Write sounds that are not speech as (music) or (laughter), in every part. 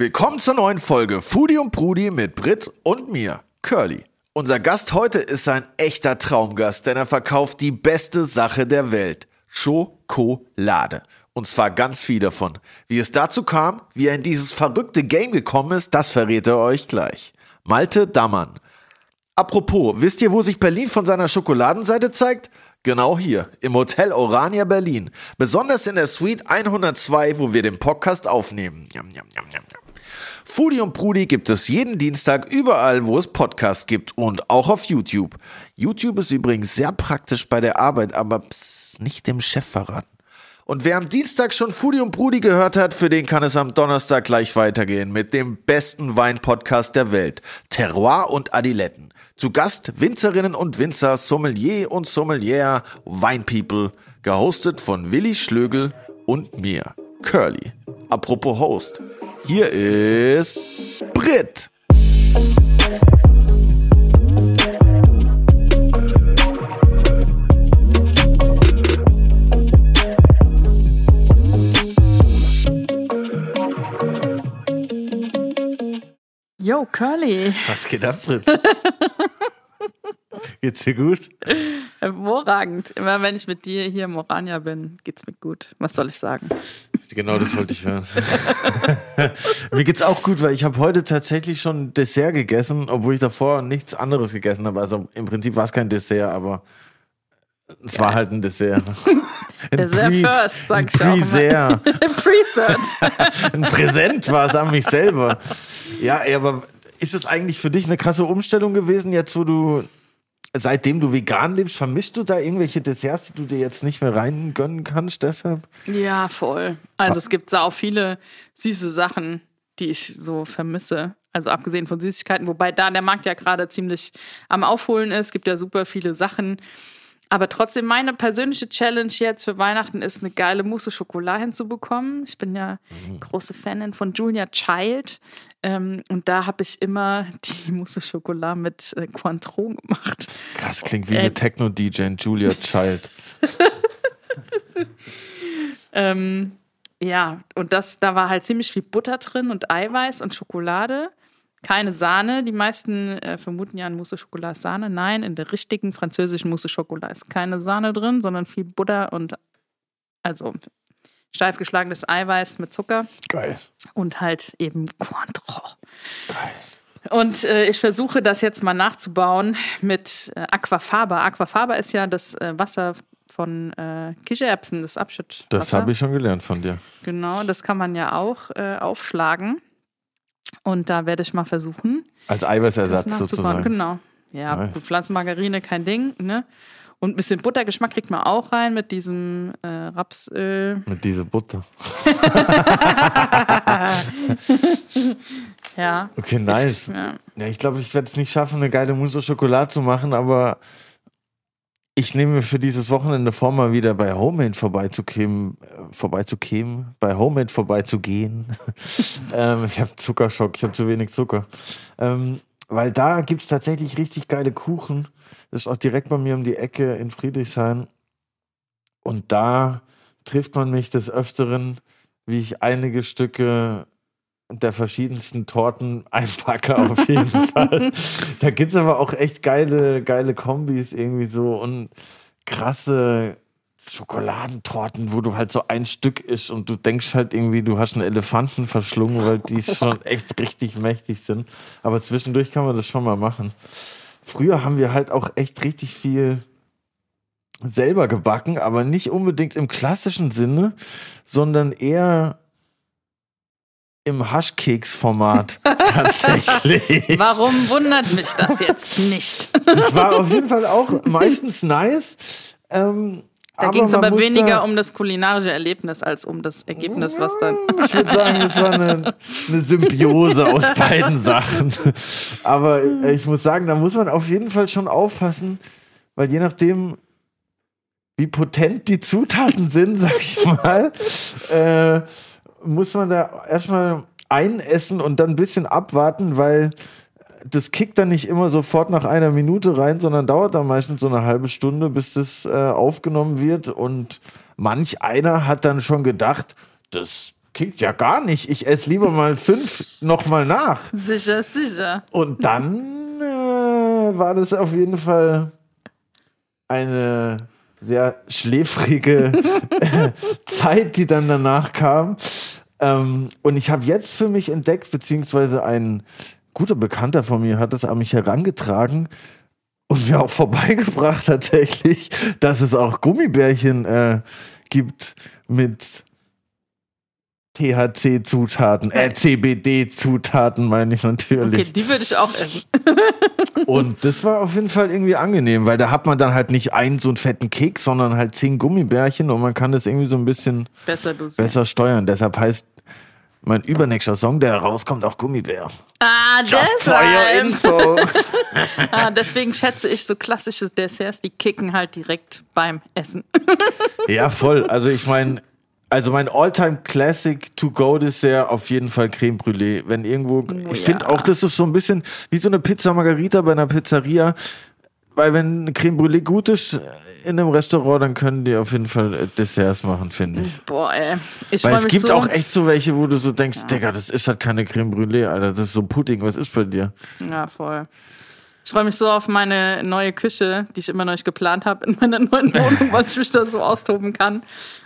Willkommen zur neuen Folge Foodie und Prudi mit Brit und mir, Curly. Unser Gast heute ist ein echter Traumgast, denn er verkauft die beste Sache der Welt. Schokolade. Und zwar ganz viel davon. Wie es dazu kam, wie er in dieses verrückte Game gekommen ist, das verrät er euch gleich. Malte Dammann. Apropos, wisst ihr, wo sich Berlin von seiner Schokoladenseite zeigt? Genau hier, im Hotel Orania Berlin. Besonders in der Suite 102, wo wir den Podcast aufnehmen. Jam, jam, jam, jam, jam. Foodie und Prudi gibt es jeden Dienstag überall, wo es Podcasts gibt und auch auf YouTube. YouTube ist übrigens sehr praktisch bei der Arbeit, aber pss, nicht dem Chef verraten. Und wer am Dienstag schon Foodie und Brudi gehört hat, für den kann es am Donnerstag gleich weitergehen mit dem besten Weinpodcast der Welt. Terroir und Adiletten. Zu Gast Winzerinnen und Winzer, Sommelier und Sommelier, Weinpeople. Gehostet von Willi Schlögel und mir, Curly. Apropos Host. Hier ist Brit. Yo, Curly. Was geht ab, Brit? (laughs) Geht's dir gut? Hervorragend. Immer wenn ich mit dir hier im Orania bin, geht's mir gut. Was soll ich sagen? Genau, das wollte ich hören. (laughs) Mir geht's auch gut, weil ich habe heute tatsächlich schon Dessert gegessen, obwohl ich davor nichts anderes gegessen habe. Also im Prinzip war es kein Dessert, aber es war halt ein Dessert. (laughs) Ein Dessert Pre- first, sag ein ich auch immer. Preset. (laughs) Ein Präsent war es an mich selber. Ja, aber ist es eigentlich für dich eine krasse Umstellung gewesen, jetzt wo du, seitdem du vegan lebst, vermischst du da irgendwelche Desserts, die du dir jetzt nicht mehr reingönnen kannst deshalb? Ja, voll. Also es gibt auch viele süße Sachen, die ich so vermisse. Also abgesehen von Süßigkeiten, wobei da der Markt ja gerade ziemlich am Aufholen ist. Es gibt ja super viele Sachen. Aber trotzdem, meine persönliche Challenge jetzt für Weihnachten ist, eine geile Mousse Schokolade hinzubekommen. Ich bin ja große Fanin von Julia Child. Ähm, und da habe ich immer (laughs) die Mousse Schokolade mit äh, Cointreau gemacht. Krass, klingt wie Äh, eine Techno-DJ, Julia Child. (laughs) (laughs) Ähm, ja, und das, da war halt ziemlich viel Butter drin und Eiweiß und Schokolade. Keine Sahne. Die meisten äh, vermuten ja, in Mousse Schokolade ist Sahne. Nein, in der richtigen französischen Mousse Schokolade ist keine Sahne drin, sondern viel Butter und also steif geschlagenes Eiweiß mit Zucker Geil. und halt eben Cointreau. Und äh, ich versuche das jetzt mal nachzubauen mit äh, Aquafaba. Aquafaba ist ja das äh, Wasser von äh, Kichererbsen, das Abschüttwasser. Das habe ich schon gelernt von dir. Genau, das kann man ja auch äh, aufschlagen. Und da werde ich mal versuchen, Als Eiweißersatz sozusagen. Genau. Ja, Nice. gut, Pflanzenmargarine, kein Ding, ne? Und ein bisschen Buttergeschmack kriegt man auch rein mit diesem äh, Rapsöl. Mit dieser Butter. (laughs) Ja. Okay, nice. Ich, ja. Ja, ich glaube, ich werde es nicht schaffen, eine geile Mousse au Schokolade zu machen, aber ich nehme mir für dieses Wochenende vor, mal wieder bei Homemade vorbeizukämen, äh, vorbeizukämen, bei Homemade vorbeizugehen. (laughs) ähm, ich habe Zuckerschock, ich habe zu wenig Zucker. Ähm, weil da gibt es tatsächlich richtig geile Kuchen. Das ist auch direkt bei mir um die Ecke in Friedrichshain. Und da trifft man mich des Öfteren, wie ich einige Stücke der verschiedensten Torten (laughs) einpacke, auf jeden (laughs) Fall. Da gibt es aber auch echt geile, geile Kombis irgendwie so und krasse Schokoladentorten, wo du halt so ein Stück isst und du denkst halt irgendwie, du hast einen Elefanten verschlungen, weil die (laughs) schon echt richtig mächtig sind. Aber zwischendurch kann man das schon mal machen. Früher haben wir halt auch echt richtig viel selber gebacken, aber nicht unbedingt im klassischen Sinne, sondern eher im Haschkeks-Format (laughs) tatsächlich. Warum wundert mich das jetzt nicht? Das war auf jeden Fall auch meistens nice. Ähm, Da ging es aber muss weniger um das kulinarische Erlebnis als um das Ergebnis, was dann. Ich würde sagen, es war eine, eine Symbiose aus (laughs) beiden Sachen. Aber äh, ich muss sagen, da muss man auf jeden Fall schon aufpassen, weil je nachdem, wie potent die Zutaten sind, sag ich mal, äh, muss man da erstmal einessen und dann ein bisschen abwarten, weil das kickt dann nicht immer sofort nach einer Minute rein, sondern dauert dann meistens so eine halbe Stunde, bis das äh, aufgenommen wird. Und manch einer hat dann schon gedacht, das klingt ja gar nicht. Ich esse lieber mal fünf (laughs) nochmal nach. Sicher, sicher. Und dann äh, war das auf jeden Fall eine sehr schläfrige (laughs) Zeit, die dann danach kam. Ähm, und ich habe jetzt für mich entdeckt, beziehungsweise ein guter Bekannter von mir hat es an mich herangetragen und mir auch (laughs) vorbeigebracht tatsächlich, dass es auch Gummibärchen äh, gibt mit THC-Zutaten, äh, CBD-Zutaten meine ich natürlich. Okay, die würde ich auch essen. (laughs) Und das war auf jeden Fall irgendwie angenehm, weil da hat man dann halt nicht einen so einen fetten Keks, sondern halt zehn Gummibärchen und man kann das irgendwie so ein bisschen Besser besser steuern. Deshalb heißt mein übernächster Song, der rauskommt, auch Gummibär. Ah, Just for your deshalb. info. (laughs) Ah, deswegen schätze ich so klassische Desserts, die kicken halt direkt beim Essen. ja, voll. Also ich meine, also mein Alltime Classic to go Dessert auf jeden Fall Creme Brûlée. Wenn irgendwo, Oh ich finde ja. auch, das ist so ein bisschen wie so eine Pizza Margarita bei einer Pizzeria. Weil wenn Creme Brûlée gut ist in einem Restaurant, dann können die auf jeden Fall äh, Desserts machen, finde ich. Boah, ey. Ich Weil es gibt so. auch echt so welche, wo du so denkst, Digga, das ist halt keine Creme Brûlée, Alter, das ist so Pudding, was ist bei dir? Ja, voll. Ich freue mich so auf meine neue Küche, die ich immer noch nicht geplant habe in meiner neuen (laughs) Wohnung, weil ich mich da so austoben kann.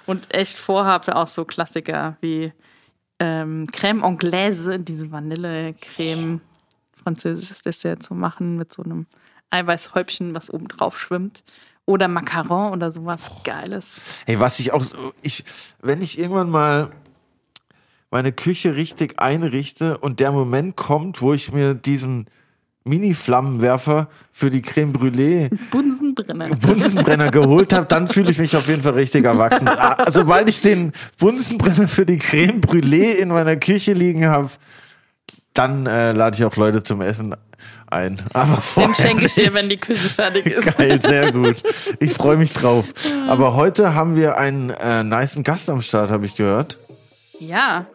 Und echt vorhabe, auch so Klassiker wie ähm, Crème Anglaise, diese Vanillecreme, französisches Dessert zu machen mit so einem Eiweißhäubchen, was oben drauf schwimmt. Oder Macaron oder sowas Geiles. Hey, was ich auch so, ich, wenn ich irgendwann mal meine Küche richtig einrichte und der Moment kommt, wo ich mir diesen Mini-Flammenwerfer für die Creme Brûlée Bunsenbrenner. Bunsenbrenner geholt habe, dann fühle ich mich auf jeden Fall richtig erwachsen. Ah, Sobald ich den Bunsenbrenner für die Creme Brûlée in meiner Küche liegen habe, dann äh, lade ich auch Leute zum Essen ein. Aber Den vorher schenke ich dir, wenn die Küche fertig ist. Geil, sehr gut. Ich freue mich drauf. Aber heute haben wir einen äh, niceen Gast am Start, habe ich gehört. Ja,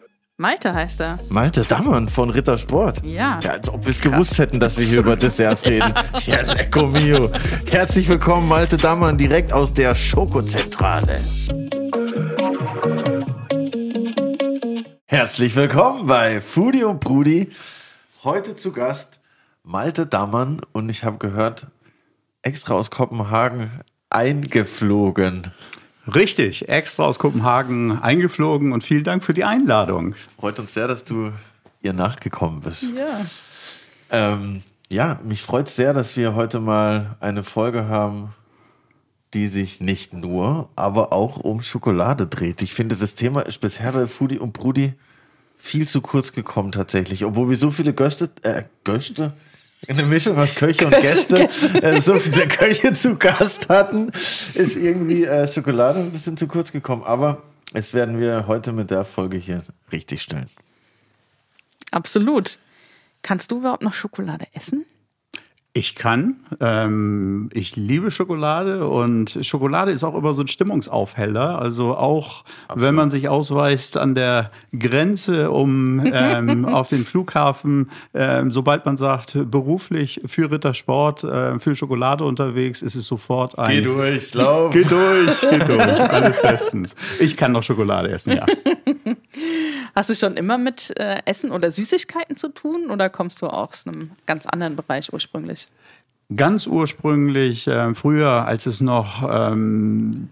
Malte heißt er. Malte Dammann von Rittersport. Ja. Ja, als ob wir es gewusst hätten, dass wir hier über Desserts (laughs) reden. Ja, lecco mio. Herzlich willkommen, Malte Dammann, direkt aus der Schokozentrale. Herzlich willkommen bei Foodie und Brudi. Heute zu Gast Malte Dammann und ich habe gehört, extra aus Kopenhagen eingeflogen. Richtig, extra aus Kopenhagen eingeflogen und vielen Dank für die Einladung. Freut uns sehr, dass du ihr nachgekommen bist. Ja. Ähm, ja, mich freut sehr, dass wir heute mal eine Folge haben, die sich nicht nur, aber auch um Schokolade dreht. Ich finde, das Thema ist bisher bei Foodie und Brudi viel zu kurz gekommen tatsächlich. Obwohl wir so viele Göste, äh, Göste? Eine Mischung aus Köche und Gäste, äh, so viele Köche zu Gast hatten, ist irgendwie äh, Schokolade ein bisschen zu kurz gekommen. Aber es werden wir heute mit der Folge hier richtig stellen. Absolut. Kannst du überhaupt noch Schokolade essen? Ich kann. Ähm, ich liebe Schokolade und Schokolade ist auch immer so ein Stimmungsaufheller. Also auch wenn man sich ausweist an der Grenze, um ähm, (laughs) auf den Flughafen, ähm, sobald man sagt, beruflich für Rittersport, äh, für Schokolade unterwegs, ist es sofort ein. Geh durch, lauf. Geh durch, geh (laughs) durch. Alles bestens. Ich kann noch Schokolade essen, ja. (laughs) Hast du schon immer mit äh, Essen oder Süßigkeiten zu tun oder kommst du aus einem ganz anderen Bereich ursprünglich? Ganz ursprünglich, äh, früher, als es noch ähm,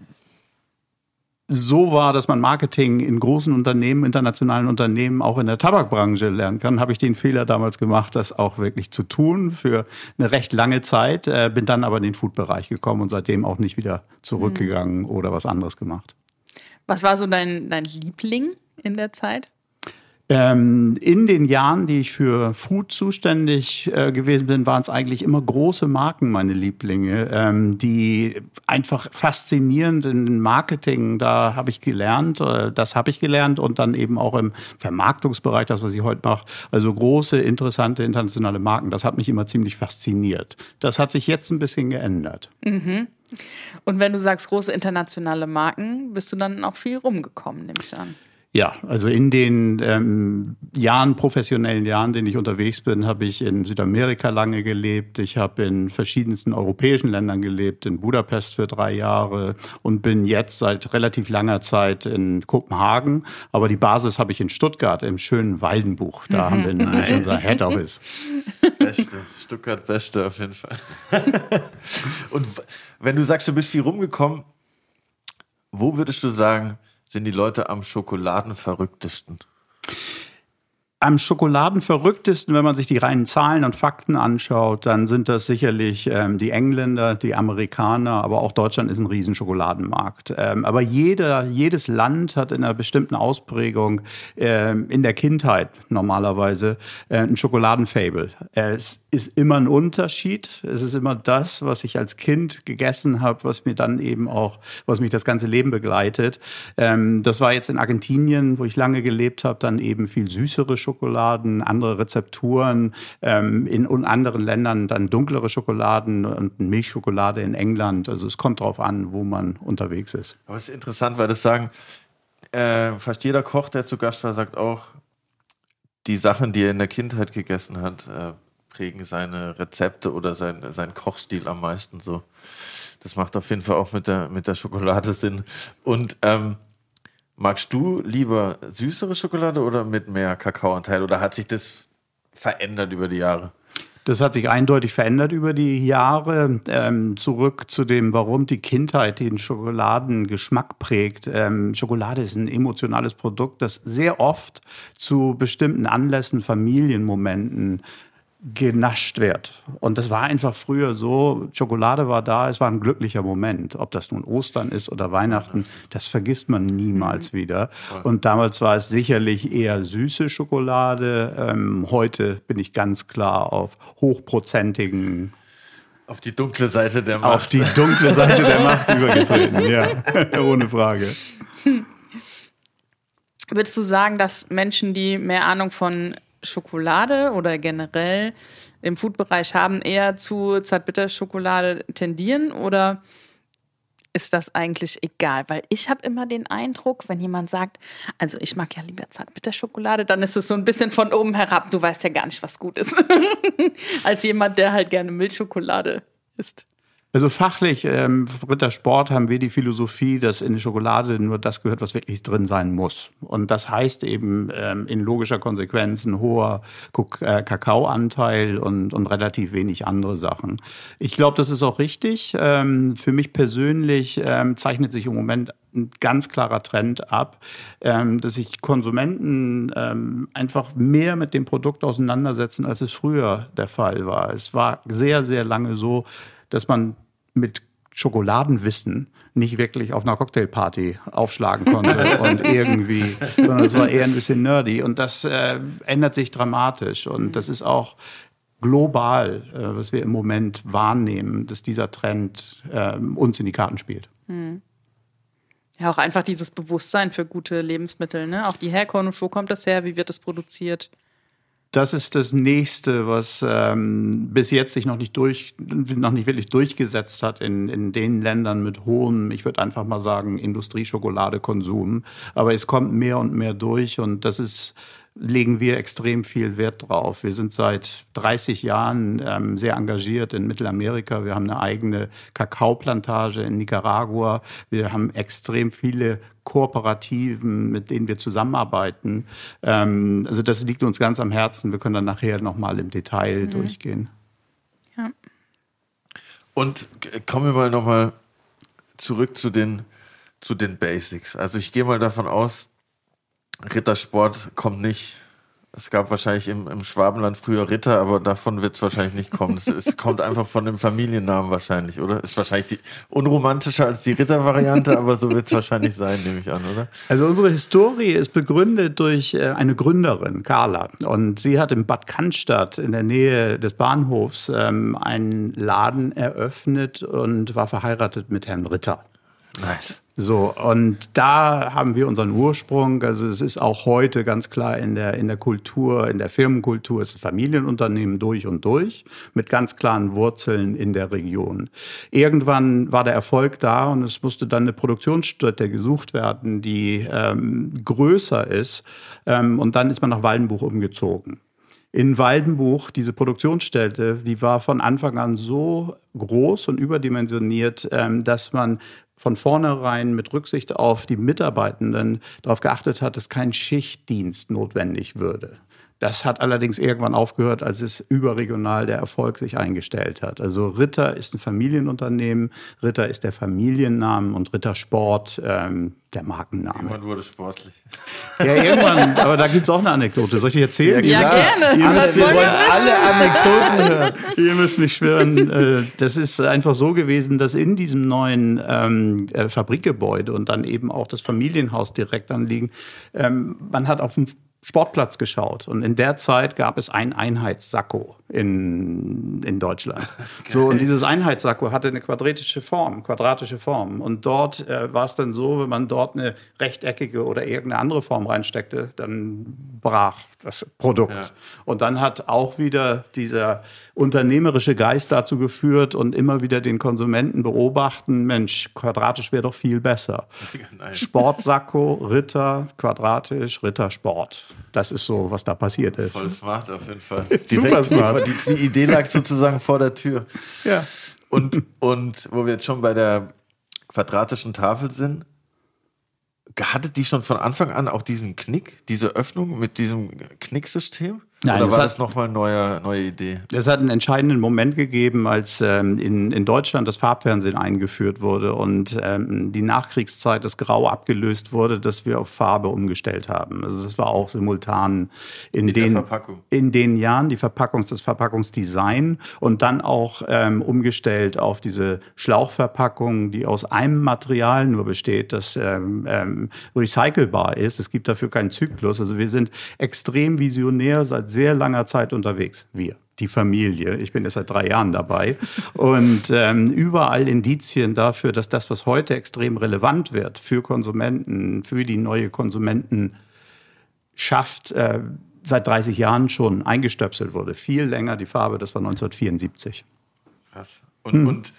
so war, dass man Marketing in großen Unternehmen, internationalen Unternehmen, auch in der Tabakbranche lernen kann, habe ich den Fehler damals gemacht, das auch wirklich zu tun für eine recht lange Zeit. Äh, bin dann aber in den Food-Bereich gekommen und seitdem auch nicht wieder zurückgegangen oder was anderes gemacht. Was war so dein, dein Liebling in der Zeit? Ähm, in den Jahren, die ich für Food zuständig äh, gewesen bin, waren es eigentlich immer große Marken meine Lieblinge, ähm, die einfach faszinierend in Marketing, da habe ich gelernt, äh, das habe ich gelernt und dann eben auch im Vermarktungsbereich, das, was ich heute mache, also große, interessante internationale Marken, das hat mich immer ziemlich fasziniert. Das hat sich jetzt ein bisschen geändert. Und wenn du sagst große internationale Marken, bist du dann auch viel rumgekommen, nehme ich an. Ja, also in den ähm, Jahren, professionellen Jahren, denen ich unterwegs bin, habe ich in Südamerika lange gelebt. Ich habe in verschiedensten europäischen Ländern gelebt, in Budapest für drei Jahre und bin jetzt seit relativ langer Zeit in Kopenhagen. Aber die Basis habe ich in Stuttgart im schönen Waldenbuch. Da haben wir nämlich unser Head Office. Beste, Stuttgart Beste auf jeden Fall. (laughs) und wenn du sagst, du bist viel rumgekommen, wo würdest du sagen, sind die Leute am schokoladenverrücktesten? Am schokoladenverrücktesten, wenn man sich die reinen Zahlen und Fakten anschaut, dann sind das sicherlich ähm, die Engländer, die Amerikaner, aber auch Deutschland ist ein riesen Schokoladenmarkt. Ähm, aber jeder, jedes Land hat in einer bestimmten Ausprägung ähm, in der Kindheit normalerweise äh, ein Schokoladenfable. Es ist immer ein Unterschied. Es ist immer das, was ich als Kind gegessen habe, was mir dann eben auch, was mich das ganze Leben begleitet. Ähm, das war jetzt in Argentinien, wo ich lange gelebt habe, dann eben viel süßere Schokoladen, andere Rezepturen. Ähm, in anderen Ländern dann dunklere Schokoladen und Milchschokolade in England. Also es kommt darauf an, wo man unterwegs ist. Aber es ist interessant, weil das sagen, äh, fast jeder Koch, der zu Gast war, sagt auch, die Sachen, die er in der Kindheit gegessen hat, äh, prägen seine Rezepte oder sein, sein Kochstil am meisten so. Das macht auf jeden Fall auch mit der, mit der Schokolade Sinn. Und ähm, magst du lieber süßere Schokolade oder mit mehr Kakaoanteil? Oder hat sich das verändert über die Jahre? Das hat sich eindeutig verändert über die Jahre. Ähm, zurück zu dem, warum die Kindheit den Schokoladengeschmack prägt. Ähm, Schokolade ist ein emotionales Produkt, das sehr oft zu bestimmten Anlässen, Familienmomenten genascht wird. Und das war einfach früher so, Schokolade war da, es war ein glücklicher Moment. Ob das nun Ostern ist oder Weihnachten, das vergisst man niemals mhm. wieder. Und damals war es sicherlich eher süße Schokolade. Ähm, heute bin ich ganz klar auf hochprozentigen auf die dunkle Seite der Macht. Auf die dunkle Seite der Macht (laughs) übergetreten, ja, (laughs) ohne Frage. Würdest du sagen, dass Menschen, die mehr Ahnung von Schokolade oder generell im Food-Bereich haben, eher zu Zartbitterschokolade tendieren oder ist das eigentlich egal? Weil ich habe immer den Eindruck, wenn jemand sagt, also ich mag ja lieber Zartbitterschokolade, dann ist es so ein bisschen von oben herab. Du weißt ja gar nicht, was gut ist. (laughs) Als jemand, der halt gerne Milchschokolade isst. Also fachlich, ähm, Rittersport haben wir die Philosophie, dass in die Schokolade nur das gehört, was wirklich drin sein muss. Und das heißt eben ähm, in logischer Konsequenz ein hoher äh, Kakaoanteil und, und relativ wenig andere Sachen. Ich glaube, das ist auch richtig. Ähm, für mich persönlich ähm, zeichnet sich im Moment ein ganz klarer Trend ab, ähm, dass sich Konsumenten ähm, einfach mehr mit dem Produkt auseinandersetzen, als es früher der Fall war. Es war sehr, sehr lange so, dass man mit Schokoladenwissen nicht wirklich auf einer Cocktailparty aufschlagen konnte (laughs) und irgendwie, sondern es war eher ein bisschen nerdy. Und das äh, ändert sich dramatisch. Und das ist auch global, äh, was wir im Moment wahrnehmen, dass dieser Trend äh, uns in die Karten spielt. Hm. Ja, auch einfach dieses Bewusstsein für gute Lebensmittel, ne? Auch die Herkunft, wo kommt das her, wie wird das produziert? Das ist das nächste, was ähm, bis jetzt sich noch nicht durch, noch nicht wirklich durchgesetzt hat in, in den Ländern mit hohem, ich würde einfach mal sagen, Industrieschokoladenkonsum. Aber es kommt mehr und mehr durch und das ist legen wir extrem viel Wert drauf. Wir sind seit 30 Jahren ähm, sehr engagiert in Mittelamerika. Wir haben eine eigene Kakaoplantage in Nicaragua. Wir haben extrem viele Kooperativen, mit denen wir zusammenarbeiten. Ähm, also das liegt uns ganz am Herzen. Wir können dann nachher nochmal im Detail mhm. durchgehen. Ja. Und kommen wir mal nochmal zurück zu den, zu den Basics. Also ich gehe mal davon aus, Rittersport kommt nicht. Es gab wahrscheinlich im, im Schwabenland früher Ritter, aber davon wird es wahrscheinlich nicht kommen. Es, es, kommt einfach von dem Familiennamen wahrscheinlich, oder? Ist wahrscheinlich die, unromantischer als die Ritter-Variante, aber so wird es wahrscheinlich sein, nehme ich an, oder? Also unsere Historie ist begründet durch äh, eine Gründerin, Carla. Und sie hat in Bad Cannstatt in der Nähe des Bahnhofs ähm, einen Laden eröffnet und war verheiratet mit Herrn Ritter. Nice. So, und da haben wir unseren Ursprung. Also es ist auch heute ganz klar in der, in der Kultur, in der Firmenkultur, es ist ein Familienunternehmen durch und durch, mit ganz klaren Wurzeln in der Region. Irgendwann war der Erfolg da und es musste dann eine Produktionsstätte gesucht werden, die ähm, größer ist. Ähm, und dann ist man nach Waldenbuch umgezogen in Waldenbuch, diese Produktionsstätte, die war von Anfang an so groß und überdimensioniert, ähm, dass man von vornherein mit Rücksicht auf die Mitarbeitenden darauf geachtet hat, dass kein Schichtdienst notwendig würde. Das hat allerdings irgendwann aufgehört, als es überregional der Erfolg sich eingestellt hat. Also Ritter ist ein Familienunternehmen, Ritter ist der Familiennamen und Rittersport ähm, der Markenname. Irgendwann wurde sportlich. Ja, irgendwann, aber da gibt es auch eine Anekdote. Soll ich die erzählen? Ja, klar. gerne. Ihr müsst, wir wollen alle Anekdoten (laughs) hören. Ihr müsst mich schwören. äh, Das ist einfach so gewesen, dass in diesem neuen ähm, äh, Fabrikgebäude und dann eben auch das Familienhaus direkt anliegen, ähm, man hat auf dem Sportplatz geschaut. Und in der Zeit gab es ein Einheitssacko in, in Deutschland. (laughs) So, und dieses Einheitssacko hatte eine quadratische Form, quadratische Form. Und dort äh, war es dann so, wenn man dort eine rechteckige oder irgendeine andere Form reinsteckte, dann brach das Produkt. Ja. Und dann hat auch wieder dieser unternehmerische Geist dazu geführt und immer wieder den Konsumenten beobachten, Mensch, quadratisch wäre doch viel besser. (laughs) Nice. Sportsacko, Ritter, quadratisch, Rittersport. Das ist so, was da passiert ist. Voll smart auf jeden Fall. Super smart. Die, die Idee lag sozusagen vor der Tür. Ja. Und, und wo wir jetzt schon bei der quadratischen Tafel sind, hatte die schon von Anfang an auch diesen Knick, diese Öffnung mit diesem Knicksystem? Nein, Oder das war hat- das nochmal eine neue, neue Idee? Es hat einen entscheidenden Moment gegeben, als ähm, in, in Deutschland das Farbfernsehen eingeführt wurde und ähm, die Nachkriegszeit das Grau abgelöst wurde, dass wir auf Farbe umgestellt haben. Also das war auch simultan in, In den in den Jahren die Verpackungs das Verpackungsdesign und dann auch ähm, umgestellt auf diese Schlauchverpackung, die aus einem Material nur besteht, das ähm, ähm, recycelbar ist. Es gibt dafür keinen Zyklus. Also wir sind extrem visionär seit sehr langer Zeit unterwegs. Wir die Familie. Ich bin jetzt seit drei Jahren dabei. Und ähm, überall Indizien dafür, dass das, was heute extrem relevant wird für Konsumenten, für die neue Konsumentenschaft, äh, seit 30 Jahren schon eingestöpselt wurde. Viel länger die Farbe, das war 1974. Krass. Und, und,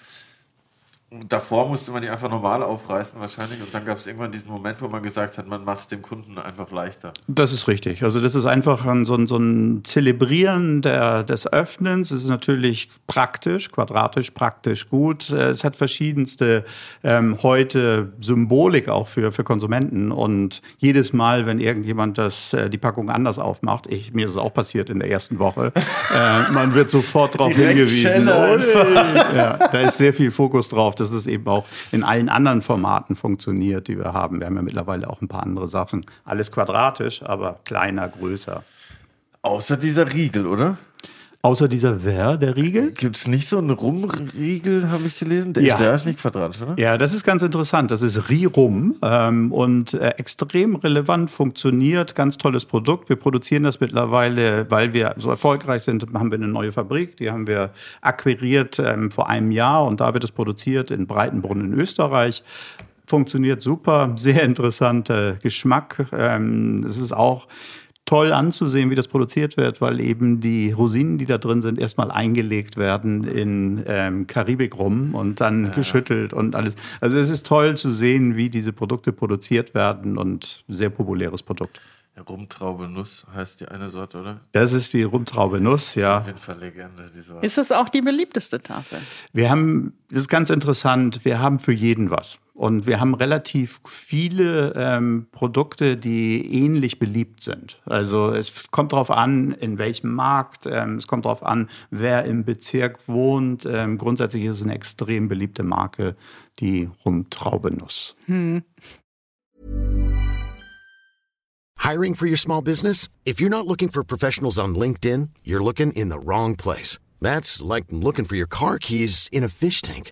und davor musste man die einfach normal aufreißen wahrscheinlich. Und dann gab es irgendwann diesen Moment, wo man gesagt hat, man macht es dem Kunden einfach leichter. Das ist richtig. Also das ist einfach ein, so, ein, so ein Zelebrieren der, des Öffnens. Es ist natürlich praktisch, quadratisch, praktisch gut. Es hat verschiedenste ähm, heute Symbolik auch für, für Konsumenten. Und jedes Mal, wenn irgendjemand das, äh, die Packung anders aufmacht, ich, mir ist es auch passiert in der ersten Woche, (laughs) äh, man wird sofort darauf hingewiesen. Ui. (laughs) Ja, da ist sehr viel Fokus drauf, dass es eben auch in allen anderen Formaten funktioniert, die wir haben. Wir haben ja mittlerweile auch ein paar andere Sachen. Alles quadratisch, aber kleiner, größer. Außer dieser Riegel, oder? Außer dieser Wer, der Riegel? Gibt es nicht so einen Rumriegel, habe ich gelesen? Der, Ja. der ist nicht quadratisch, oder? Ja, das ist ganz interessant. Das ist Rirum ähm, und äh, extrem relevant funktioniert. Ganz tolles Produkt. Wir produzieren das mittlerweile, weil wir so erfolgreich sind, haben wir eine neue Fabrik. Die haben wir akquiriert ähm, vor einem Jahr und da wird es produziert in Breitenbrunn in Österreich. Funktioniert super, (laughs) sehr interessanter Geschmack. Ähm, es ist auch toll anzusehen, wie das produziert wird, weil eben die Rosinen, die da drin sind, erstmal eingelegt werden in ähm, Karibik rum und dann geschüttelt und alles. Also es ist toll zu sehen, wie diese Produkte produziert werden und sehr populäres Produkt. Rumtraube Nuss heißt die eine Sorte, oder? Das ist die Rumtraube Nuss, ja. Auf jeden Fall Legende, die Sorte. Ist es auch die beliebteste Tafel? Wir haben, das ist ganz interessant, wir haben für jeden was. Und wir haben relativ viele ähm, Produkte, die ähnlich beliebt sind. Also es kommt darauf an, in welchem Markt, ähm, es kommt darauf an, wer im Bezirk wohnt. Ähm, grundsätzlich ist es eine extrem beliebte Marke, die Rumtraubenuss. Hiring for your small business? If you're not looking for professionals on LinkedIn, you're looking in the wrong place. That's like looking for your car keys in a fish tank.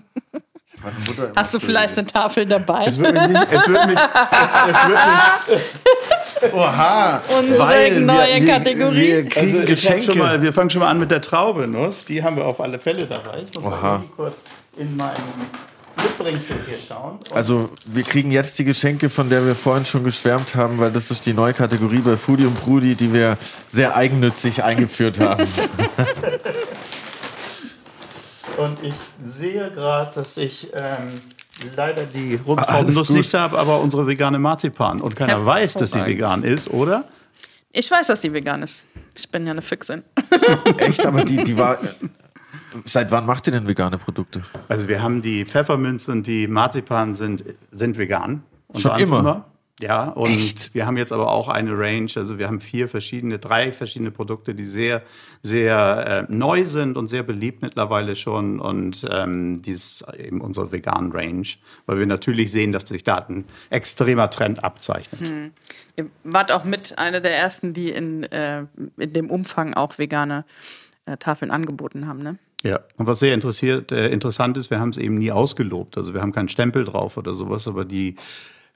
Hast du vielleicht eine Tafel dabei? Es wird mich nicht. Es wird mich, es wird mich Oha! Unsere neue Kategorie. Wir kriegen also Geschenke. schon mal, wir fangen schon mal an mit der Traube, Nuss. Die haben wir auf alle Fälle dabei. Ich muss Oha. mal kurz in meinen Mitbringsel hier schauen. Also, wir kriegen jetzt die Geschenke, von der wir vorhin schon geschwärmt haben, weil das ist die neue Kategorie bei Foodie und Brudi, die wir sehr eigennützig eingeführt haben. (laughs) Und ich sehe gerade, dass ich ähm, leider die gut. nicht habe, aber unsere vegane Marzipan. Und keiner weiß, dass sie vegan ist, oder? Ich weiß, dass die vegan ist. Ich bin ja eine Füchsin. (laughs) Echt? Aber die, die war. (laughs) Seit wann macht ihr denn vegane Produkte? Also wir haben die Pfefferminze und die Marzipan sind, sind vegan. Und Schon waren's immer? Ja, und Echt? wir haben jetzt aber auch eine Range, also wir haben vier verschiedene, drei verschiedene Produkte, die sehr, sehr äh, neu sind und sehr beliebt mittlerweile schon. Und ähm, die ist eben unsere vegan Range, weil wir natürlich sehen, dass sich da ein extremer Trend abzeichnet. Ihr wart auch mit einer der ersten, die in, äh, in dem Umfang auch vegane äh, Tafeln angeboten haben, ne? Ja, und was sehr interessiert, äh, interessant ist, wir haben es eben nie ausgelobt. Also wir haben keinen Stempel drauf oder sowas, aber die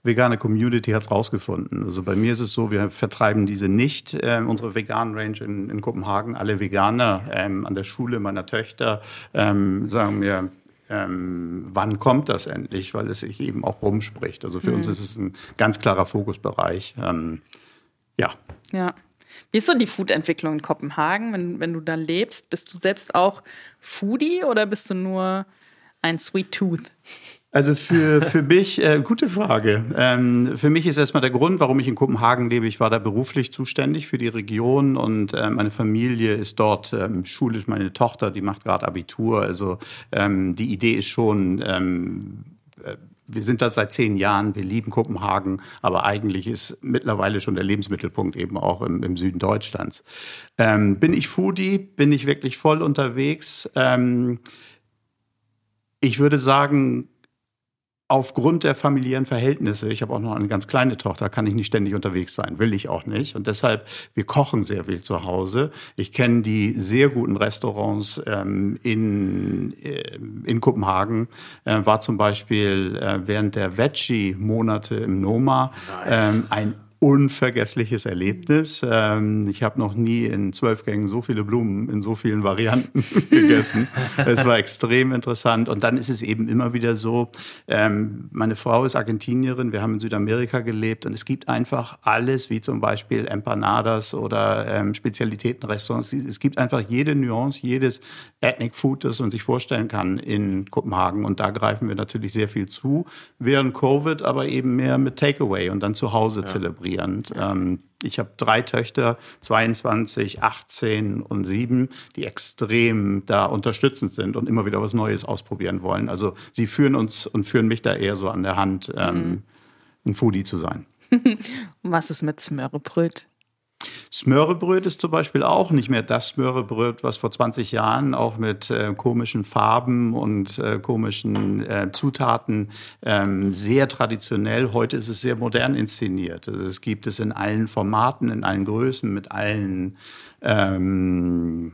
vegane Community hat es rausgefunden. Also bei mir ist es so, wir vertreiben diese nicht, äh, unsere veganen Range in, in Kopenhagen. Alle Veganer ähm, an der Schule meiner Töchter ähm, sagen mir, ähm, wann kommt das endlich, weil es sich eben auch rumspricht. Also für uns ist es ein ganz klarer Fokusbereich. Ähm, ja, Ja. Wie ist so die Food-Entwicklung in Kopenhagen, wenn, wenn du da lebst? Bist du selbst auch Foodie oder bist du nur ein Sweet Tooth? Also für, (laughs) für mich, äh, gute Frage. Ähm, für mich ist erstmal der Grund, warum ich in Kopenhagen lebe. Ich war da beruflich zuständig für die Region und äh, meine Familie ist dort ähm, schulisch. Meine Tochter, die macht gerade Abitur. Also ähm, die Idee ist schon, ähm, äh, wir sind da seit zehn Jahren, wir lieben Kopenhagen, aber eigentlich ist mittlerweile schon der Lebensmittelpunkt eben auch im, im Süden Deutschlands. Ähm, bin ich Foodie? Bin ich wirklich voll unterwegs? Ähm, ich würde sagen, aufgrund der familiären Verhältnisse, ich habe auch noch eine ganz kleine Tochter, kann ich nicht ständig unterwegs sein, will ich auch nicht. Und deshalb, wir kochen sehr viel zu Hause. Ich kenne die sehr guten Restaurants ähm, in, äh, in Kopenhagen. Äh, war zum Beispiel äh, während der Veggie-Monate im Noma ähm, ein unvergessliches Erlebnis. Ähm, ich habe noch nie in zwölf Gängen so viele Blumen in so vielen Varianten (laughs) gegessen. Es war extrem interessant. Und dann ist es eben immer wieder so, ähm, meine Frau ist Argentinierin, wir haben in Südamerika gelebt und es gibt einfach alles, wie zum Beispiel Empanadas oder ähm, Spezialitätenrestaurants. Es gibt einfach jede Nuance, jedes Ethnic Food, das man sich vorstellen kann in Kopenhagen. Und da greifen wir natürlich sehr viel zu, während Covid aber eben mehr mit Takeaway und dann zu Hause zelebrieren. Ähm, ich habe drei Töchter, 22, 18 und 7, die extrem da unterstützend sind und immer wieder was Neues ausprobieren wollen. Also sie führen uns und führen mich da eher so an der Hand, ähm, ein Foodie zu sein. (laughs) Und was ist mit Smörrebröt? Smörrebröt ist zum Beispiel auch nicht mehr das Smörrebröt, was vor 20 Jahren auch mit äh, komischen Farben und äh, komischen äh, Zutaten ähm, sehr traditionell. Heute ist es sehr modern inszeniert. Also es gibt es in allen Formaten, in allen Größen, mit allen ähm,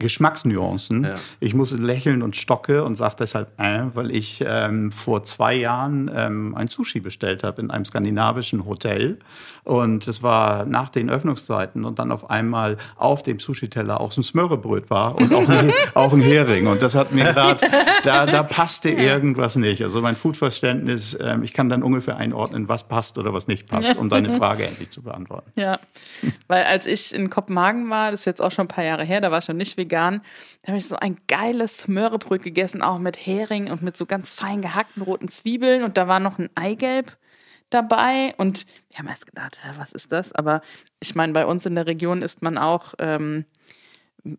Geschmacksnuancen. Ich muss lächeln und stocke und sage deshalb, äh, weil ich ähm, vor zwei Jahren ähm, ein Sushi bestellt habe in einem skandinavischen Hotel. Und es war nach den Öffnungszeiten und dann auf einmal auf dem Sushi-Teller auch so ein Smörrebröt war und auch ein, (laughs) auch ein Hering. Und das hat mir gerade, da, da passte irgendwas nicht. Also mein Foodverständnis, ähm, ich kann dann ungefähr einordnen, was passt oder was nicht passt, um deine (laughs) Frage endlich zu beantworten. Ja, weil als ich in Kopenhagen war, das ist jetzt auch schon ein paar Jahre her, da war ich noch nicht vegan, da habe ich so ein geiles Smörrebröt gegessen, auch mit Hering und mit so ganz fein gehackten roten Zwiebeln und da war noch ein Eigelb dabei und wir haben erst gedacht, was ist das? Aber ich meine, bei uns in der Region isst man auch ähm,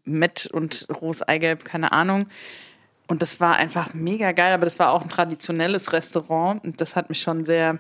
Met und rohes Eigelb, keine Ahnung. Und das war einfach mega geil, aber das war auch ein traditionelles Restaurant und das hat mich schon sehr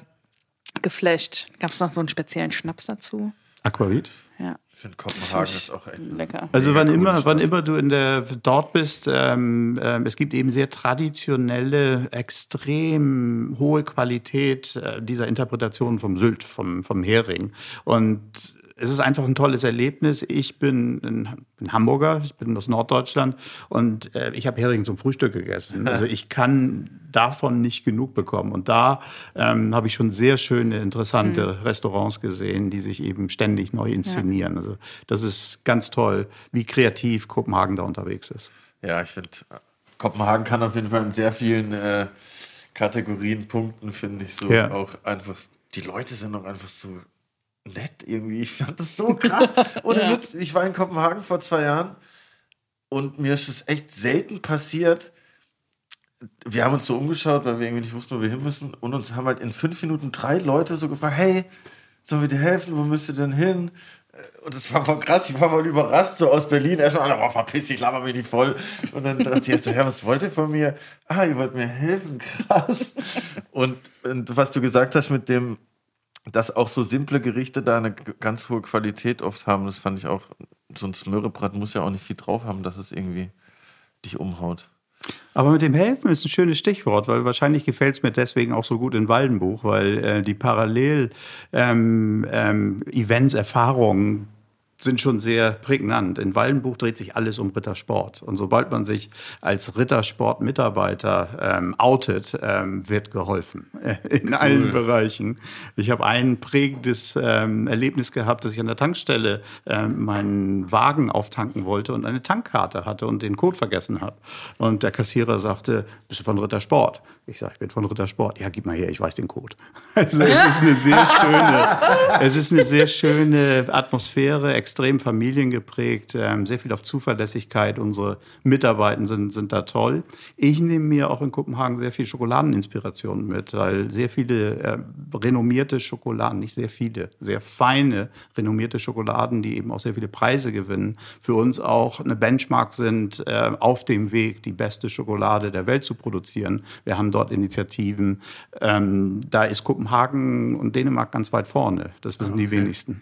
geflasht. Gab es noch so einen speziellen Schnaps dazu? Aquavit? Ja. Ich finde Kopenhagen ist auch echt lecker. Also wann immer, wann immer du in der, dort bist, ähm, ähm, es gibt eben sehr traditionelle, extrem hohe Qualität äh, dieser Interpretation vom Sylt, vom, vom Hering. Und es ist einfach ein tolles Erlebnis. Ich bin ein, ein Hamburger, ich bin aus Norddeutschland und äh, ich habe Hering zum Frühstück gegessen. Also (laughs) ich kann davon nicht genug bekommen. Und da ähm, habe ich schon sehr schöne, interessante Restaurants gesehen, die sich eben ständig neu inszenieren. Also das ist ganz toll, wie kreativ Kopenhagen da unterwegs ist. Ja, ich finde, Kopenhagen kann auf jeden Fall in sehr vielen äh, Kategorien punkten, finde ich so. Ja. Auch einfach, die Leute sind auch einfach so nett irgendwie. Ich fand das so krass. (laughs) Ohne Ja. Witz, ich war in Kopenhagen vor zwei Jahren und mir ist es echt selten passiert. Wir haben uns so umgeschaut, weil wir irgendwie nicht wussten, wo wir hin müssen. Und uns haben halt in fünf Minuten drei Leute so gefragt: Hey, sollen wir dir helfen? Wo müsst ihr denn hin? Und das war voll krass, ich war voll überrascht, so aus Berlin. Erstmal alle, boah, verpiss dich, laber mich nicht voll. Und dann dachte ich so, ja, was wollt ihr von mir? Ah, ihr wollt mir helfen, (laughs) krass. Und, und was du gesagt hast mit dem, dass auch so simple Gerichte da eine ganz hohe Qualität oft haben, das fand ich auch, so ein Smörrebrett muss ja auch nicht viel drauf haben, dass es irgendwie dich umhaut. Aber mit dem Helfen ist ein schönes Stichwort, weil wahrscheinlich gefällt es mir deswegen auch so gut in Waldenbuch, weil äh, die Parallel-Events, ähm, ähm, Erfahrungen sind schon sehr prägnant. In Waldenbuch dreht sich alles um Rittersport. Und sobald man sich als Rittersport-Mitarbeiter ähm, outet, ähm, wird geholfen. (laughs) In allen Bereichen. Ich habe ein prägendes ähm, Erlebnis gehabt, dass ich an der Tankstelle ähm, meinen Wagen auftanken wollte und eine Tankkarte hatte und den Code vergessen habe. Und der Kassierer sagte, bist du von Rittersport? Ich sage, ich bin von Rittersport. Ja, gib mal her, ich weiß den Code. (laughs) Also es ist eine sehr schöne, es ist eine sehr schöne Atmosphäre, extrem familiengeprägt, ähm, sehr viel auf Zuverlässigkeit. Unsere Mitarbeiter sind, sind da toll. Ich nehme mir auch in Kopenhagen sehr viel Schokoladeninspiration mit, weil sehr viele äh, renommierte Schokoladen, nicht sehr viele, sehr feine renommierte Schokoladen, die eben auch sehr viele Preise gewinnen, für uns auch eine Benchmark sind äh, auf dem Weg, die beste Schokolade der Welt zu produzieren. Wir haben dort Initiativen. Ähm, da ist Kopenhagen und Dänemark ganz weit vorne. Das wissen die wenigsten.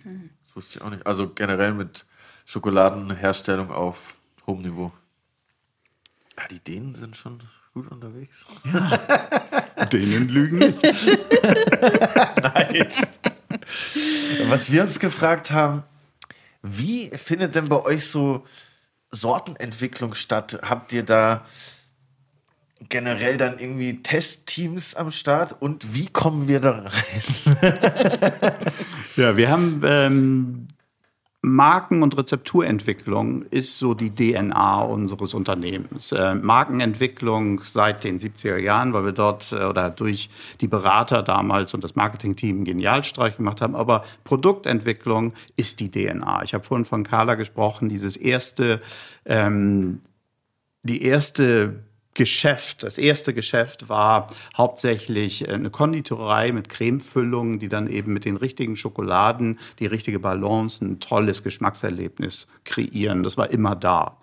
Wusste ich auch nicht. Also generell mit Schokoladenherstellung auf hohem Niveau. Ja, die Dänen sind schon gut unterwegs. (laughs) Dänen lügen nicht. Nice. Was wir uns gefragt haben, wie findet denn bei euch so Sortenentwicklung statt? Habt ihr da generell dann irgendwie Testteams am Start und wie kommen wir da rein? (laughs) Ja, wir haben ähm, Marken- und Rezepturentwicklung ist so die DNA unseres Unternehmens. Äh, Markenentwicklung seit den 70er Jahren, weil wir dort äh, oder durch die Berater damals und das Marketingteam einen Genialstreich gemacht haben. Aber Produktentwicklung ist die DNA. Ich habe vorhin von Carla gesprochen, dieses erste, ähm, die erste Geschäft, das erste Geschäft war hauptsächlich eine Konditorei mit Cremefüllungen, die dann eben mit den richtigen Schokoladen die richtige Balance, ein tolles Geschmackserlebnis kreieren. Das war immer da.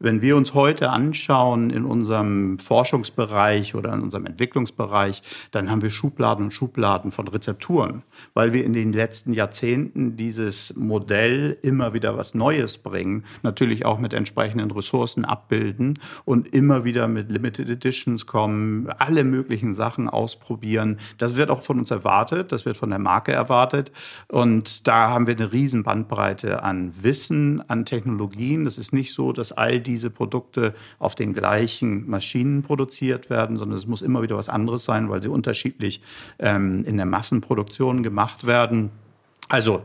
Wenn wir uns heute anschauen in unserem Forschungsbereich oder in unserem Entwicklungsbereich, dann haben wir Schubladen und Schubladen von Rezepturen, weil wir in den letzten Jahrzehnten dieses Modell immer wieder was Neues bringen, natürlich auch mit entsprechenden Ressourcen abbilden und immer wieder mit Limited Editions kommen, alle möglichen Sachen ausprobieren. Das wird auch von uns erwartet, das wird von der Marke erwartet und da haben wir eine riesen Bandbreite an Wissen, an Technologien. Es ist nicht so, dass all diese Produkte auf den gleichen Maschinen produziert werden, sondern es muss immer wieder was anderes sein, weil sie unterschiedlich ähm, in der Massenproduktion gemacht werden. Also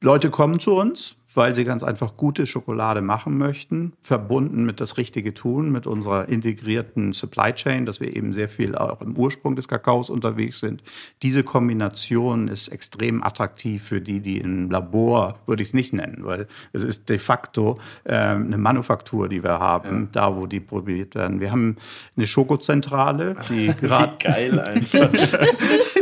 Leute kommen zu uns, weil sie ganz einfach gute Schokolade machen möchten, verbunden mit das Richtige tun, mit unserer integrierten Supply Chain, dass wir eben sehr viel auch im Ursprung des Kakaos unterwegs sind. Diese Kombination ist extrem attraktiv für die, die im Labor, würde ich es nicht nennen, weil es ist de facto äh, eine Manufaktur, die wir haben, da wo die probiert werden. Wir haben eine Schokozentrale, die (laughs) gerade geil einfach. (laughs)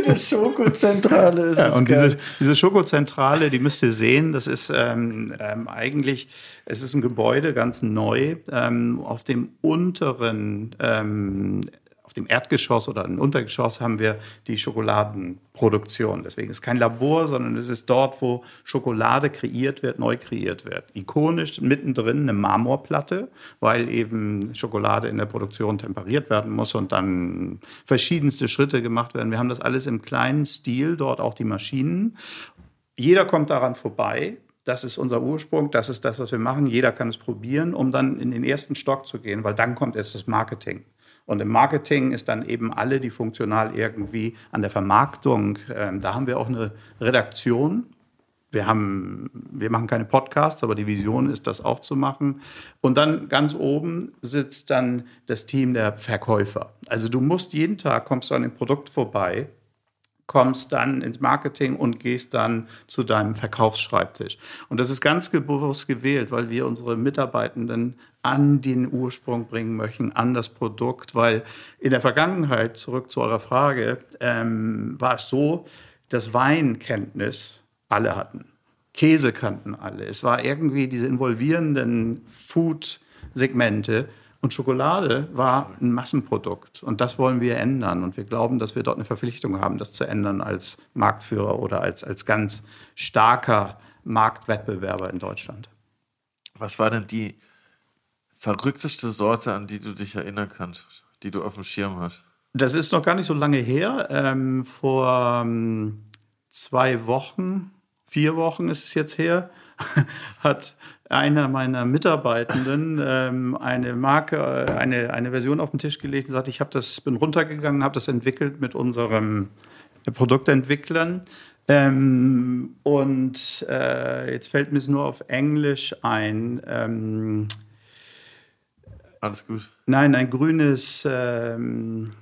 Eine Schokozentrale ist ja, und geil. diese, diese Schokozentrale, die müsst ihr sehen, das ist ähm, ähm, eigentlich, es ist ein Gebäude, ganz neu, ähm, auf dem unteren, ähm, auf dem Erdgeschoss oder im Untergeschoss haben wir die Schokoladenproduktion. Deswegen ist es kein Labor, sondern es ist dort, wo Schokolade kreiert wird, neu kreiert wird. Ikonisch mittendrin eine Marmorplatte, weil eben Schokolade in der Produktion temperiert werden muss und dann verschiedenste Schritte gemacht werden. Wir haben das alles im kleinen Stil, dort auch die Maschinen. Jeder kommt daran vorbei, das ist unser Ursprung, das ist das, was wir machen. Jeder kann es probieren, um dann in den ersten Stock zu gehen, weil dann kommt erst das Marketing. Und im Marketing ist dann eben alle, die funktional irgendwie an der Vermarktung, äh, da haben wir auch eine Redaktion. Wir, haben, wir machen keine Podcasts, aber die Vision ist, das auch zu machen. Und dann ganz oben sitzt dann das Team der Verkäufer. Also du musst jeden Tag, kommst du an dem Produkt vorbei kommst dann ins Marketing und gehst dann zu deinem Verkaufsschreibtisch. Und das ist ganz bewusst gewählt, weil wir unsere Mitarbeitenden an den Ursprung bringen möchten, an das Produkt, weil in der Vergangenheit, zurück zu eurer Frage, ähm, war es so, dass Weinkenntnis alle hatten. Käse kannten alle. Es war irgendwie diese involvierenden Food-Segmente, und Schokolade war ein Massenprodukt. Und das wollen wir ändern. Und wir glauben, dass wir dort eine Verpflichtung haben, das zu ändern als Marktführer oder als, als ganz starker Marktwettbewerber in Deutschland. Was war denn die verrückteste Sorte, an die du dich erinnern kannst, die du auf dem Schirm hast? Das ist noch gar nicht so lange her. Ähm, vor ähm, zwei Wochen, vier Wochen ist es jetzt her, (laughs) hat einer meiner Mitarbeitenden ähm, eine Marke, eine, eine Version auf den Tisch gelegt und sagt, ich habe das, bin runtergegangen, habe das entwickelt mit unserem Produktentwicklern. Ähm, und äh, jetzt fällt mir es nur auf Englisch ein. Ähm, Alles gut. Nein, ein grünes. Ähm,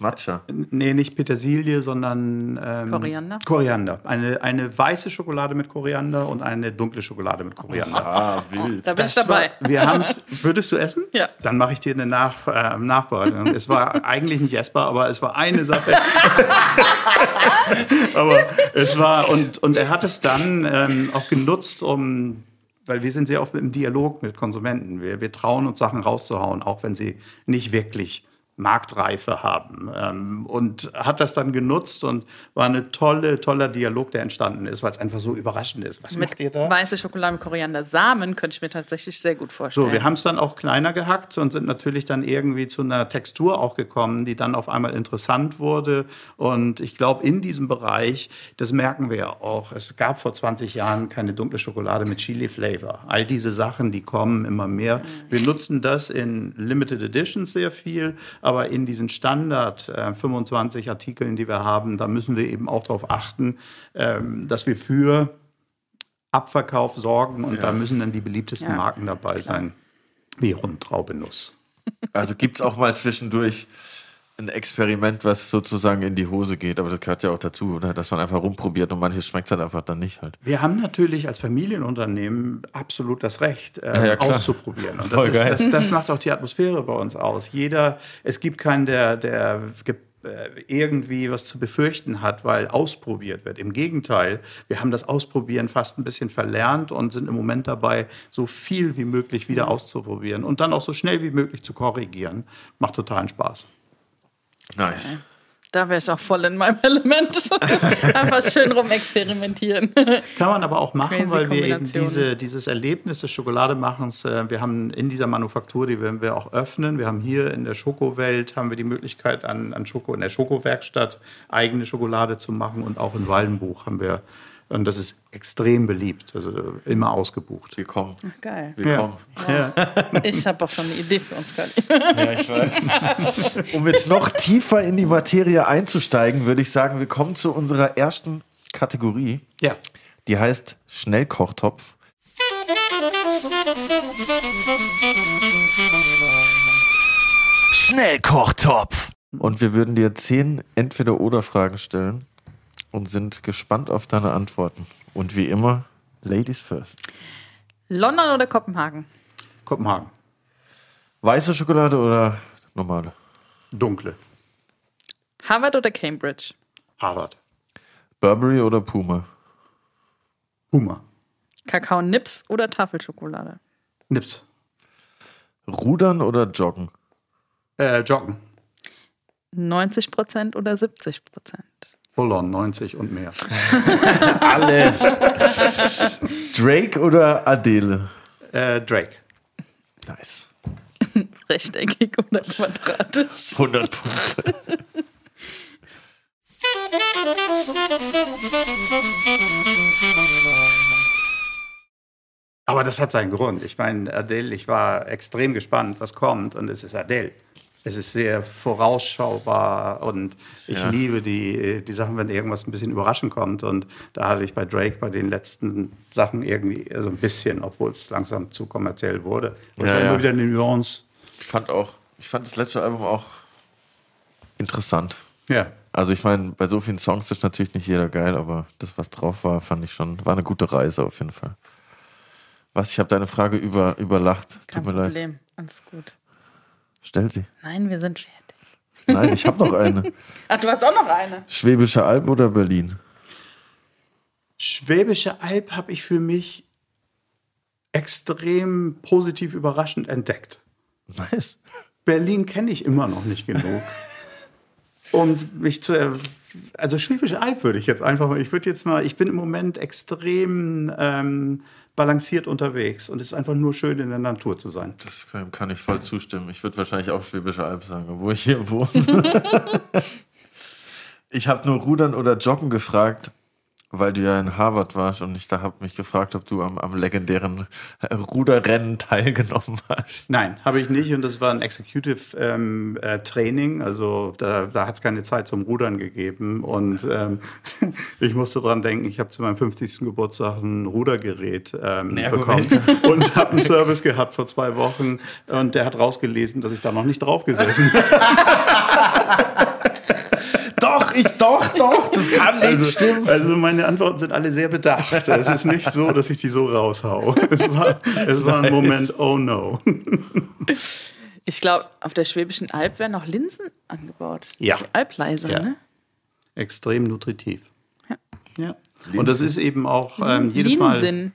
Matcha. Nee, nicht Petersilie, sondern ähm, Koriander. Koriander. Eine, eine weiße Schokolade mit Koriander und eine dunkle Schokolade mit Koriander. Ah, wild. Da bin das ich dabei. War, wir haben's, würdest du essen? Ja. Dann mache ich dir eine Nach, äh, Nachbereitung. es war eigentlich nicht essbar, aber es war eine Sache. (laughs) aber es war, und, und er hat es dann ähm, auch genutzt, um weil wir sind sehr oft im Dialog mit Konsumenten. Wir, wir trauen uns Sachen rauszuhauen, auch wenn sie nicht wirklich Marktreife haben. Ähm, und hat das dann genutzt und war eine tolle, toller Dialog, der entstanden ist, weil es einfach so überraschend ist. Was mit macht ihr da? Weiße Schokolade mit Koriander-Samen könnte ich mir tatsächlich sehr gut vorstellen. So, wir haben es dann auch kleiner gehackt und sind natürlich dann irgendwie zu einer Textur auch gekommen, die dann auf einmal interessant wurde. Und ich glaube, in diesem Bereich, das merken wir ja auch, es gab vor 20 Jahren keine dunkle Schokolade mit Chili-Flavor. All diese Sachen, die kommen immer mehr. Wir nutzen das in Limited Editions sehr viel aber in diesen Standard äh, 25 Artikeln, die wir haben, da müssen wir eben auch darauf achten, ähm, dass wir für Abverkauf sorgen und ja. da müssen dann die beliebtesten ja. Marken dabei sein, wie Rundtraubenuss. Also gibt es auch mal zwischendurch ein Experiment, was sozusagen in die Hose geht, aber das gehört ja auch dazu, oder? dass man einfach rumprobiert und manches schmeckt halt einfach dann nicht halt. Wir haben natürlich als Familienunternehmen absolut das Recht, äh, ja, ja, auszuprobieren. Und das, ist, das, das, macht auch die Atmosphäre bei uns aus. Jeder, es gibt keinen, der, der äh, irgendwie was zu befürchten hat, weil ausprobiert wird. Im Gegenteil, wir haben das Ausprobieren fast ein bisschen verlernt und sind im Moment dabei, so viel wie möglich wieder auszuprobieren und dann auch so schnell wie möglich zu korrigieren. Macht totalen Spaß. Nice. Da wäre ich auch voll in meinem (laughs) Element. Einfach schön rumexperimentieren. Kann man aber auch machen, weil wir eben diese, dieses Erlebnis des Schokolademachens, äh, wir haben in dieser Manufaktur, die werden wir auch öffnen. Wir haben hier in der Schokowelt, haben wir die Möglichkeit, an, an Schoko, in der Schokowerkstatt eigene Schokolade zu machen. Und auch in Wallenbuch haben wir und das ist extrem beliebt, also immer ausgebucht. Willkommen. Ach, geil. Willkommen. Ja. Ja. Ich habe auch schon eine Idee für uns, Kali. Ja, ich weiß. Um jetzt noch tiefer in die Materie einzusteigen, würde ich sagen, wir kommen zu unserer ersten Kategorie. Ja. Die heißt Schnellkochtopf. Schnellkochtopf. Und wir würden dir zehn Entweder-Oder-Fragen stellen und sind gespannt auf deine Antworten. Und wie immer, Ladies first. London oder Kopenhagen? Kopenhagen. Weiße Schokolade oder normale? Dunkle. Harvard oder Cambridge? Harvard. Burberry oder Puma? Puma. Kakao Nips oder Tafelschokolade? Nips. Rudern oder Joggen? Äh, joggen. 90 Prozent oder 70 Prozent? Full on 90 und mehr. (laughs) Alles. Drake oder Adele? Äh, Drake. Nice. (laughs) Rechteckig oder quadratisch? 100 Punkte. Aber das hat seinen Grund. Ich meine, Adele, ich war extrem gespannt, was kommt. Und es ist Adele. Es ist sehr vorausschaubar und ich Ja. liebe die, die Sachen, wenn irgendwas ein bisschen überraschend kommt. Und da hatte ich bei Drake bei den letzten Sachen irgendwie so ein bisschen, obwohl es langsam zu kommerziell wurde. Und Ja, es war ja. immer wieder eine Nuance. Ich fand auch, ich fand das letzte Album auch interessant. Ja. Also ich meine, bei so vielen Songs ist natürlich nicht jeder geil, aber das, was drauf war, fand ich schon, war eine gute Reise auf jeden Fall. Was, ich habe deine Frage über, überlacht. Kein Tut mir leid. Problem, alles gut. Stell sie. Nein, wir sind fertig. Nein, ich habe noch eine. (laughs) Ach, du hast auch noch eine. Schwäbische Alb oder Berlin? Schwäbische Alb habe ich für mich extrem positiv überraschend entdeckt. Nice. Berlin kenne ich immer noch nicht genug. (laughs) um mich zu. Also Schwäbische Alb würde ich jetzt einfach mal. Ich würde jetzt mal. Ich bin im Moment extrem ähm, balanciert unterwegs und es ist einfach nur schön in der Natur zu sein. Das kann, ich voll zustimmen. Ich würde wahrscheinlich auch Schwäbische Alb sagen, obwohl ich hier wohne. (laughs) ich habe nur Rudern oder Joggen gefragt, weil du ja in Harvard warst und ich da habe mich gefragt, ob du am, am legendären Ruderrennen teilgenommen hast. Nein, habe ich nicht und das war ein Executive ähm, äh, Training, also da, da hat es keine Zeit zum Rudern gegeben und ähm, (laughs) ich musste dran denken, ich habe zu meinem 50. Geburtstag ein Rudergerät ähm, bekommen (laughs) und habe einen Service gehabt vor zwei Wochen und der hat rausgelesen, dass ich da noch nicht drauf gesessen habe. (laughs) Doch, ich doch, doch, das kann nicht Also, stimmen. also meine Antworten sind alle sehr bedacht. Es ist nicht so, dass ich die so raushau. Es war, es war ein Moment, oh no. Ich glaube, auf der Schwäbischen Alb werden auch Linsen angebaut. Ja. Die Albleiser, Ja. ne? Extrem nutritiv. Ja. Und das ist eben auch ähm, jedes Mal. Linsen.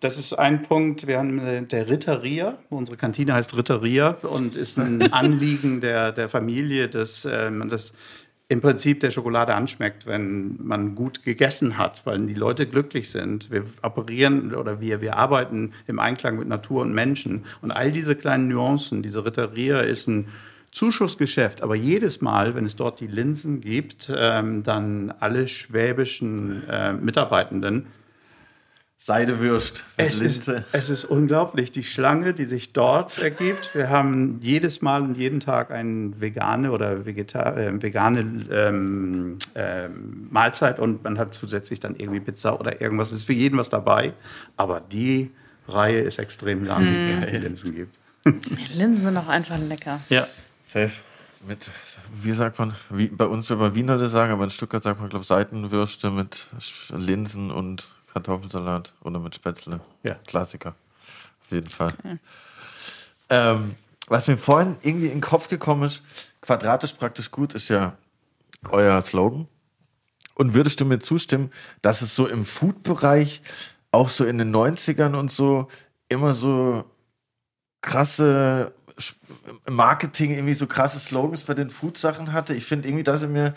Das ist ein Punkt. Wir haben äh, der Ritteria. Unsere Kantine heißt Ritteria und ist ein (laughs) Anliegen der, der Familie, dass äh, man das im Prinzip der Schokolade anschmeckt, wenn man gut gegessen hat, weil die Leute glücklich sind. Wir operieren oder wir, wir arbeiten im Einklang mit Natur und Menschen. Und all diese kleinen Nuancen, diese Ritteria ist ein Zuschussgeschäft, aber jedes Mal, wenn es dort die Linsen gibt, ähm, dann alle schwäbischen äh, Mitarbeitenden Seidewürst mit es ist, es ist unglaublich, die Schlange, die sich dort ergibt. Wir haben jedes Mal und jeden Tag eine vegane oder Vegeta äh, vegane ähm, ähm, Mahlzeit und man hat zusätzlich dann irgendwie Pizza oder irgendwas. Es ist für jeden was dabei. Aber die Reihe ist extrem lang, die es die Linsen gibt. Die Linsen sind auch einfach lecker. Ja. Safe. Mit, wie sagt man, wie, bei uns will man Wienerle sagen, aber in Stuttgart sagt man, glaube Seitenwürste mit Linsen und Kartoffelsalat oder mit Spätzle. Ja. Klassiker. Auf jeden Fall. Ähm, was mir vorhin irgendwie in den Kopf gekommen ist, quadratisch praktisch gut ist ja euer Slogan. Und würdest du mir zustimmen, dass es so im Food-Bereich, auch so in den 90ern und so, immer so krasse Marketing, irgendwie so krasse Slogans bei den Food-Sachen hatte? Ich finde irgendwie, da sind mir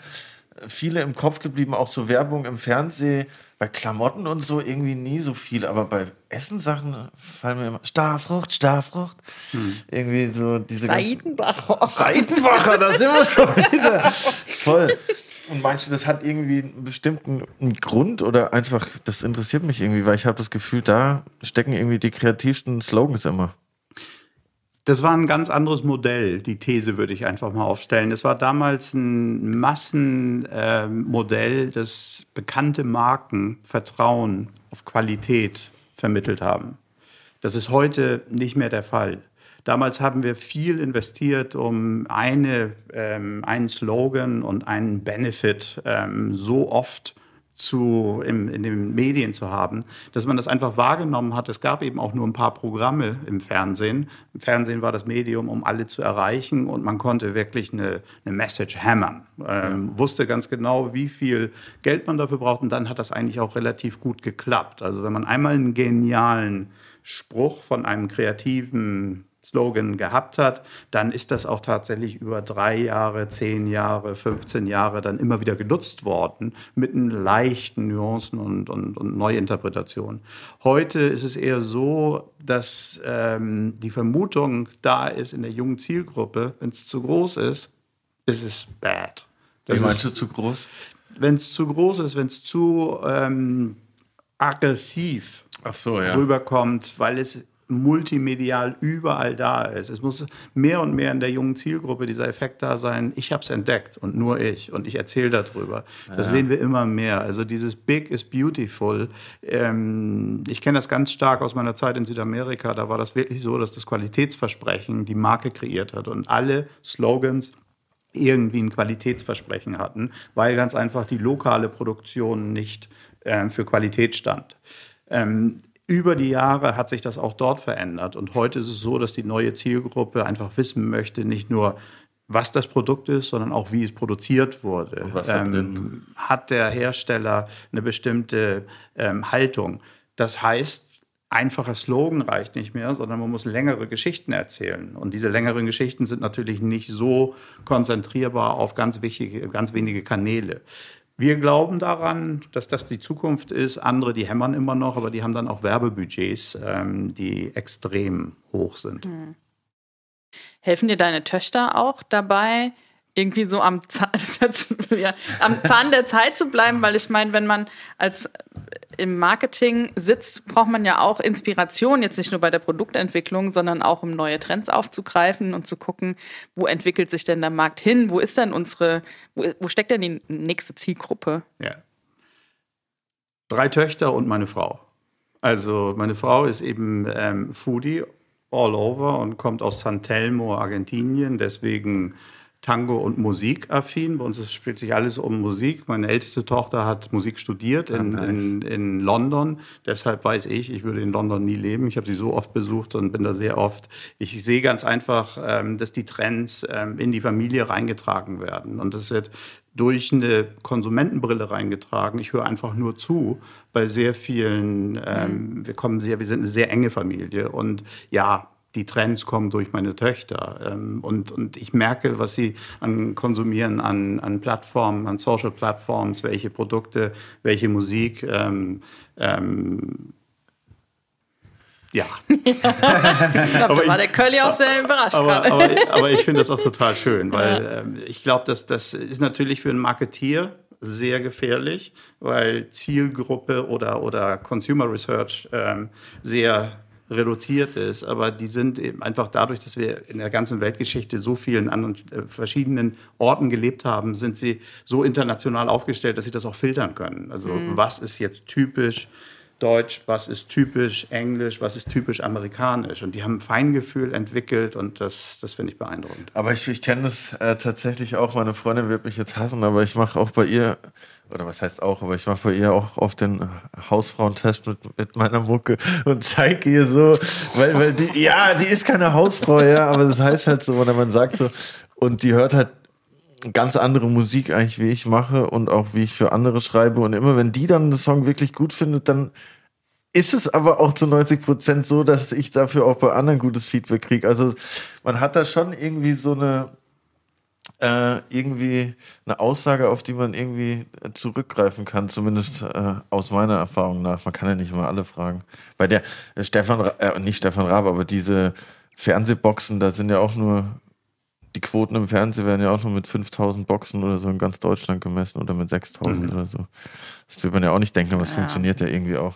viele im Kopf geblieben, auch so Werbung im Fernsehen, bei Klamotten und so irgendwie nie so viel, aber bei Essensachen fallen mir immer Starfrucht, Starfrucht. Irgendwie so diese Seidenbacher. Seitenwacher, da sind wir schon (laughs) wieder. Voll. Und meinst du, das hat irgendwie einen bestimmten Grund oder einfach, das interessiert mich irgendwie, weil ich habe das Gefühl, da stecken irgendwie die kreativsten Slogans immer. Das war ein ganz anderes Modell, die These würde ich einfach mal aufstellen. Es war damals ein Massenmodell, das bekannte Marken Vertrauen auf Qualität vermittelt haben. Das ist heute nicht mehr der Fall. Damals haben wir viel investiert, um eine, ähm, einen Slogan und einen Benefit ähm, so oft zu, im, in den Medien zu haben, dass man das einfach wahrgenommen hat. Es gab eben auch nur ein paar Programme im Fernsehen. Im Fernsehen war das Medium, um alle zu erreichen und man konnte wirklich eine, eine Message hammern. Ähm, Wusste ganz genau, wie viel Geld man dafür braucht und dann hat das eigentlich auch relativ gut geklappt. Also wenn man einmal einen genialen Spruch von einem kreativen Slogan gehabt hat, dann ist das auch tatsächlich über drei Jahre, zehn Jahre, 15 Jahre dann immer wieder genutzt worden mit leichten Nuancen und, und, und Neuinterpretationen. Heute ist es eher so, dass ähm, die Vermutung da ist in der jungen Zielgruppe, wenn es zu groß ist, ist es bad. Das Wie meinst du zu groß? Wenn es zu groß ist, wenn es zu ähm, aggressiv so, ja. rüberkommt, weil es multimedial überall da ist. Es muss mehr und mehr in der jungen Zielgruppe dieser Effekt da sein, ich habe es entdeckt und nur ich und ich erzähle darüber. Das ja. sehen wir immer mehr. Also dieses Big is beautiful. Ähm, ich kenne das ganz stark aus meiner Zeit in Südamerika. Da war das wirklich so, dass das Qualitätsversprechen die Marke kreiert hat und alle Slogans irgendwie ein Qualitätsversprechen hatten, weil ganz einfach die lokale Produktion nicht äh, für Qualität stand. Ähm, über die Jahre hat sich das auch dort verändert. Und heute ist es so, dass die neue Zielgruppe einfach wissen möchte, nicht nur, was das Produkt ist, sondern auch, wie es produziert wurde. Ähm, hat der Hersteller eine bestimmte ähm, Haltung? Das heißt, einfacher Slogan reicht nicht mehr, sondern man muss längere Geschichten erzählen. Und diese längeren Geschichten sind natürlich nicht so konzentrierbar auf ganz, wichtige, ganz wenige Kanäle. Wir glauben daran, dass das die Zukunft ist. Andere, die hämmern immer noch, aber die haben dann auch Werbebudgets, ähm, die extrem hoch sind. Hm. Helfen dir deine Töchter auch dabei, irgendwie so am Zahn, (laughs) ja, am Zahn der Zeit zu bleiben, weil ich meine, wenn man als im Marketing sitzt, braucht man ja auch Inspiration, jetzt nicht nur bei der Produktentwicklung, sondern auch um neue Trends aufzugreifen und zu gucken, wo entwickelt sich denn der Markt hin, wo ist denn unsere, wo, wo steckt denn die nächste Zielgruppe? Ja. Drei Töchter und meine Frau. Also meine Frau ist eben ähm, Foodie all over und kommt aus San Telmo, Argentinien, deswegen Tango und Musik affin. Bei uns spielt sich alles um Musik. Meine älteste Tochter hat Musik studiert in, ah, nice. in, in, London. Deshalb weiß ich, ich würde in London nie leben. Ich habe sie so oft besucht und bin da sehr oft. Ich sehe ganz einfach, ähm, dass die Trends ähm, in die Familie reingetragen werden. Und das wird durch eine Konsumentenbrille reingetragen. Ich höre einfach nur zu bei sehr vielen. Ähm, mhm. Wir kommen sehr, wir sind eine sehr enge Familie. Und ja, die Trends kommen durch meine Töchter. Ähm, und, und ich merke, was sie an konsumieren, an, an Plattformen, an Social Plattforms, welche Produkte, welche Musik. Ähm, ähm, ja. ich glaube, (laughs) da war der Curly auch sehr überrascht. Aber, aber, aber ich finde das auch total schön, weil ja. ähm, ich glaube, dass das ist natürlich für einen Marketier sehr gefährlich, weil Zielgruppe oder, oder Consumer Research ähm, sehr reduziert ist, aber die sind eben einfach dadurch, dass wir in der ganzen Weltgeschichte so vielen anderen äh, verschiedenen Orten gelebt haben, sind sie so international aufgestellt, dass sie das auch filtern können. Also mhm. was ist jetzt typisch Deutsch, was ist typisch Englisch, was ist typisch amerikanisch. Und die haben ein Feingefühl entwickelt und das, das finde ich beeindruckend. Aber ich, ich kenne das äh, tatsächlich auch. Meine Freundin wird mich jetzt hassen, aber ich mache auch bei ihr, oder was heißt auch, aber ich mache bei ihr auch auf den Hausfrauentest mit, mit meiner Mucke und zeige ihr so, weil, weil die, ja, die ist keine Hausfrau, ja, aber das heißt halt so, oder man sagt so, und die hört halt ganz andere Musik eigentlich, wie ich mache und auch wie ich für andere schreibe. Und immer wenn die dann einen Song wirklich gut findet, dann ist es aber auch zu 90 Prozent so, dass ich dafür auch bei anderen gutes Feedback kriege. Also man hat da schon irgendwie so eine äh, irgendwie eine Aussage, auf die man irgendwie zurückgreifen kann, zumindest äh, aus meiner Erfahrung nach. Man kann ja nicht immer alle fragen. Bei der äh, Stefan, äh, nicht Stefan Raab, aber diese Fernsehboxen, da sind ja auch nur die Quoten im Fernsehen werden ja auch nur mit 5000 Boxen oder so in ganz Deutschland gemessen oder mit 6000 mhm. oder so. Das will man ja auch nicht denken, aber es ja. funktioniert ja irgendwie auch.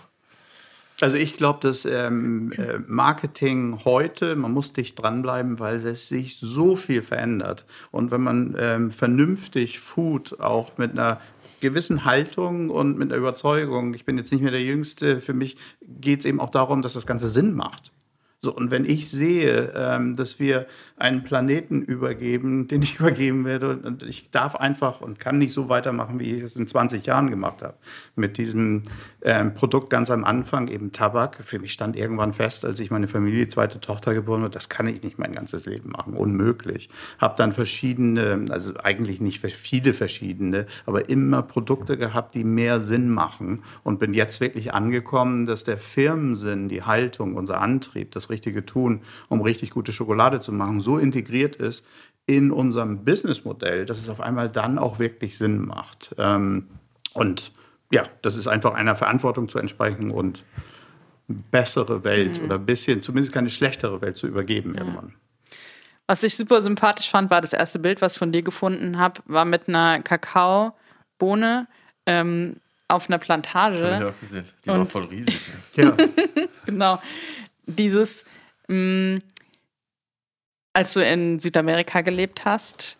Also ich glaube, dass ähm, äh, Marketing heute, man muss dicht dranbleiben, weil es sich so viel verändert. Und wenn man ähm, vernünftig Food auch mit einer gewissen Haltung und mit einer Überzeugung, ich bin jetzt nicht mehr der Jüngste, für mich geht es eben auch darum, dass das Ganze Sinn macht. So, und wenn ich sehe, ähm, dass wir einen Planeten übergeben, den ich (laughs) übergeben werde, und ich darf einfach und kann nicht so weitermachen, wie ich es in 20 Jahren gemacht habe. Mit diesem ähm, Produkt ganz am Anfang, eben Tabak. Für mich stand irgendwann fest, als ich meine Familie, zweite Tochter geboren habe, das kann ich nicht mein ganzes Leben machen. Unmöglich. Habe dann verschiedene, also eigentlich nicht viele verschiedene, aber immer Produkte gehabt, die mehr Sinn machen und bin jetzt wirklich angekommen, dass der Firmensinn, die Haltung, unser Antrieb, das Richtige tun, um richtig gute Schokolade zu machen, so integriert ist in unserem Businessmodell, dass es auf einmal dann auch wirklich Sinn macht. Ähm, und ja, das ist einfach einer Verantwortung zu entsprechen und bessere Welt mhm. oder ein bisschen, zumindest keine schlechtere Welt zu übergeben ja. irgendwann. Was ich super sympathisch fand, war das erste Bild, was ich von dir gefunden habe, war mit einer Kakaobohne ähm, auf einer Plantage. Hab ich auch gesehen. Die Und war voll riesig. ja. (laughs) genau. Dieses, mh, mm, als du in Südamerika gelebt hast,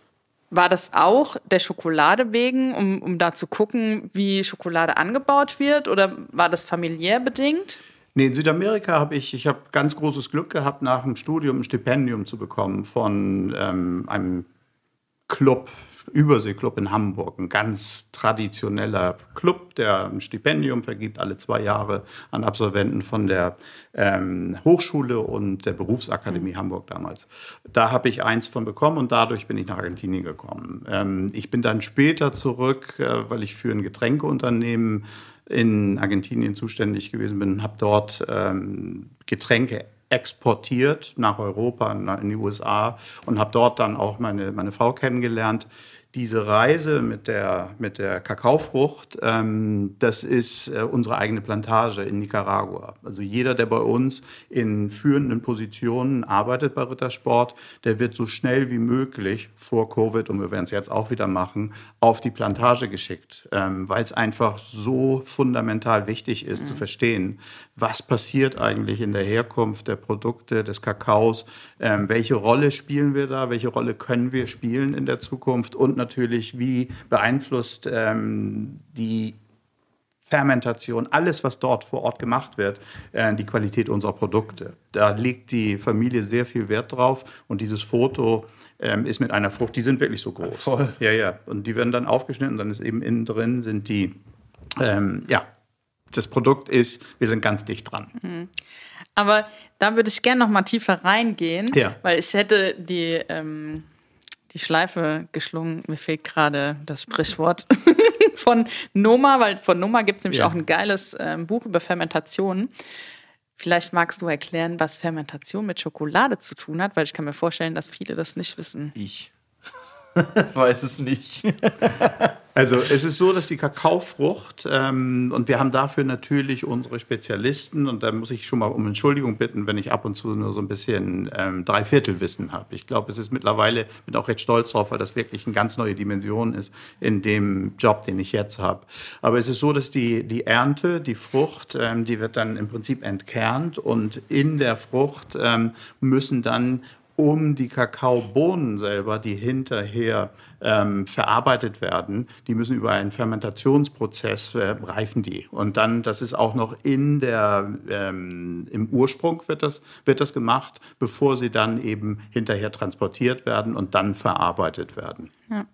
war das auch der Schokolade wegen, um, um da zu gucken, wie Schokolade angebaut wird? Oder war das familiär bedingt? Nee, in Südamerika habe ich, ich habe ganz großes Glück gehabt, nach dem Studium ein Stipendium zu bekommen von ähm, einem Club, Überseeclub in Hamburg, ein ganz traditioneller Club, der ein Stipendium vergibt alle zwei Jahre an Absolventen von der ähm, Hochschule und der Berufsakademie mhm. Hamburg damals. Da habe ich eins von bekommen und dadurch bin ich nach Argentinien gekommen. Ähm, ich bin dann später zurück, äh, weil ich für ein Getränkeunternehmen in Argentinien zuständig gewesen bin und habe dort ähm, Getränke exportiert nach Europa, in die USA und habe dort dann auch meine, meine Frau kennengelernt, diese Reise mit der, mit der Kakaofrucht, ähm, das ist äh, unsere eigene Plantage in Nicaragua. Also jeder, der bei uns in führenden Positionen arbeitet bei Rittersport, der wird so schnell wie möglich vor Covid, und wir werden es jetzt auch wieder machen, auf die Plantage geschickt, ähm, weil es einfach so fundamental wichtig ist mhm. zu verstehen, was passiert eigentlich in der Herkunft der Produkte des Kakaos, ähm, welche Rolle spielen wir da, welche Rolle können wir spielen in der Zukunft und natürlich, wie beeinflusst ähm, die Fermentation, alles, was dort vor Ort gemacht wird, äh, die Qualität unserer Produkte. Da legt die Familie sehr viel Wert drauf und dieses Foto ähm, ist mit einer Frucht, die sind wirklich so groß. Voll. Ja, ja. Und die werden dann aufgeschnitten, dann ist eben innen drin sind die, ähm, ja, das Produkt ist, wir sind ganz dicht dran. Mhm. Aber da würde ich gerne noch mal tiefer reingehen, ja. weil ich hätte die ähm, die Schleife geschlungen. Mir fehlt gerade das Sprichwort (laughs) von Noma, weil von Noma gibt es nämlich ja. auch ein geiles äh, Buch über Fermentation. Vielleicht magst du erklären, was Fermentation mit Schokolade zu tun hat, weil ich kann mir vorstellen, dass viele das nicht wissen. Ich (laughs) weiß es nicht. (laughs) Also es ist so, dass die Kakaofrucht, ähm, und wir haben dafür natürlich unsere Spezialisten, und da muss ich schon mal um Entschuldigung bitten, wenn ich ab und zu nur so ein bisschen ähm, Dreiviertelwissen habe. Ich glaube, es ist mittlerweile, bin auch recht stolz drauf, weil das wirklich eine ganz neue Dimension ist in dem Job, den ich jetzt habe. Aber es ist so, dass die, die Ernte, die Frucht, ähm, die wird dann im Prinzip entkernt und in der Frucht ähm, müssen dann um die Kakaobohnen selber, die hinterher ähm, verarbeitet werden, die müssen über einen Fermentationsprozess äh, reifen die. Und dann, das ist auch noch in der, ähm, im Ursprung wird das, wird das gemacht, bevor sie dann eben hinterher transportiert werden und dann verarbeitet werden. Ja.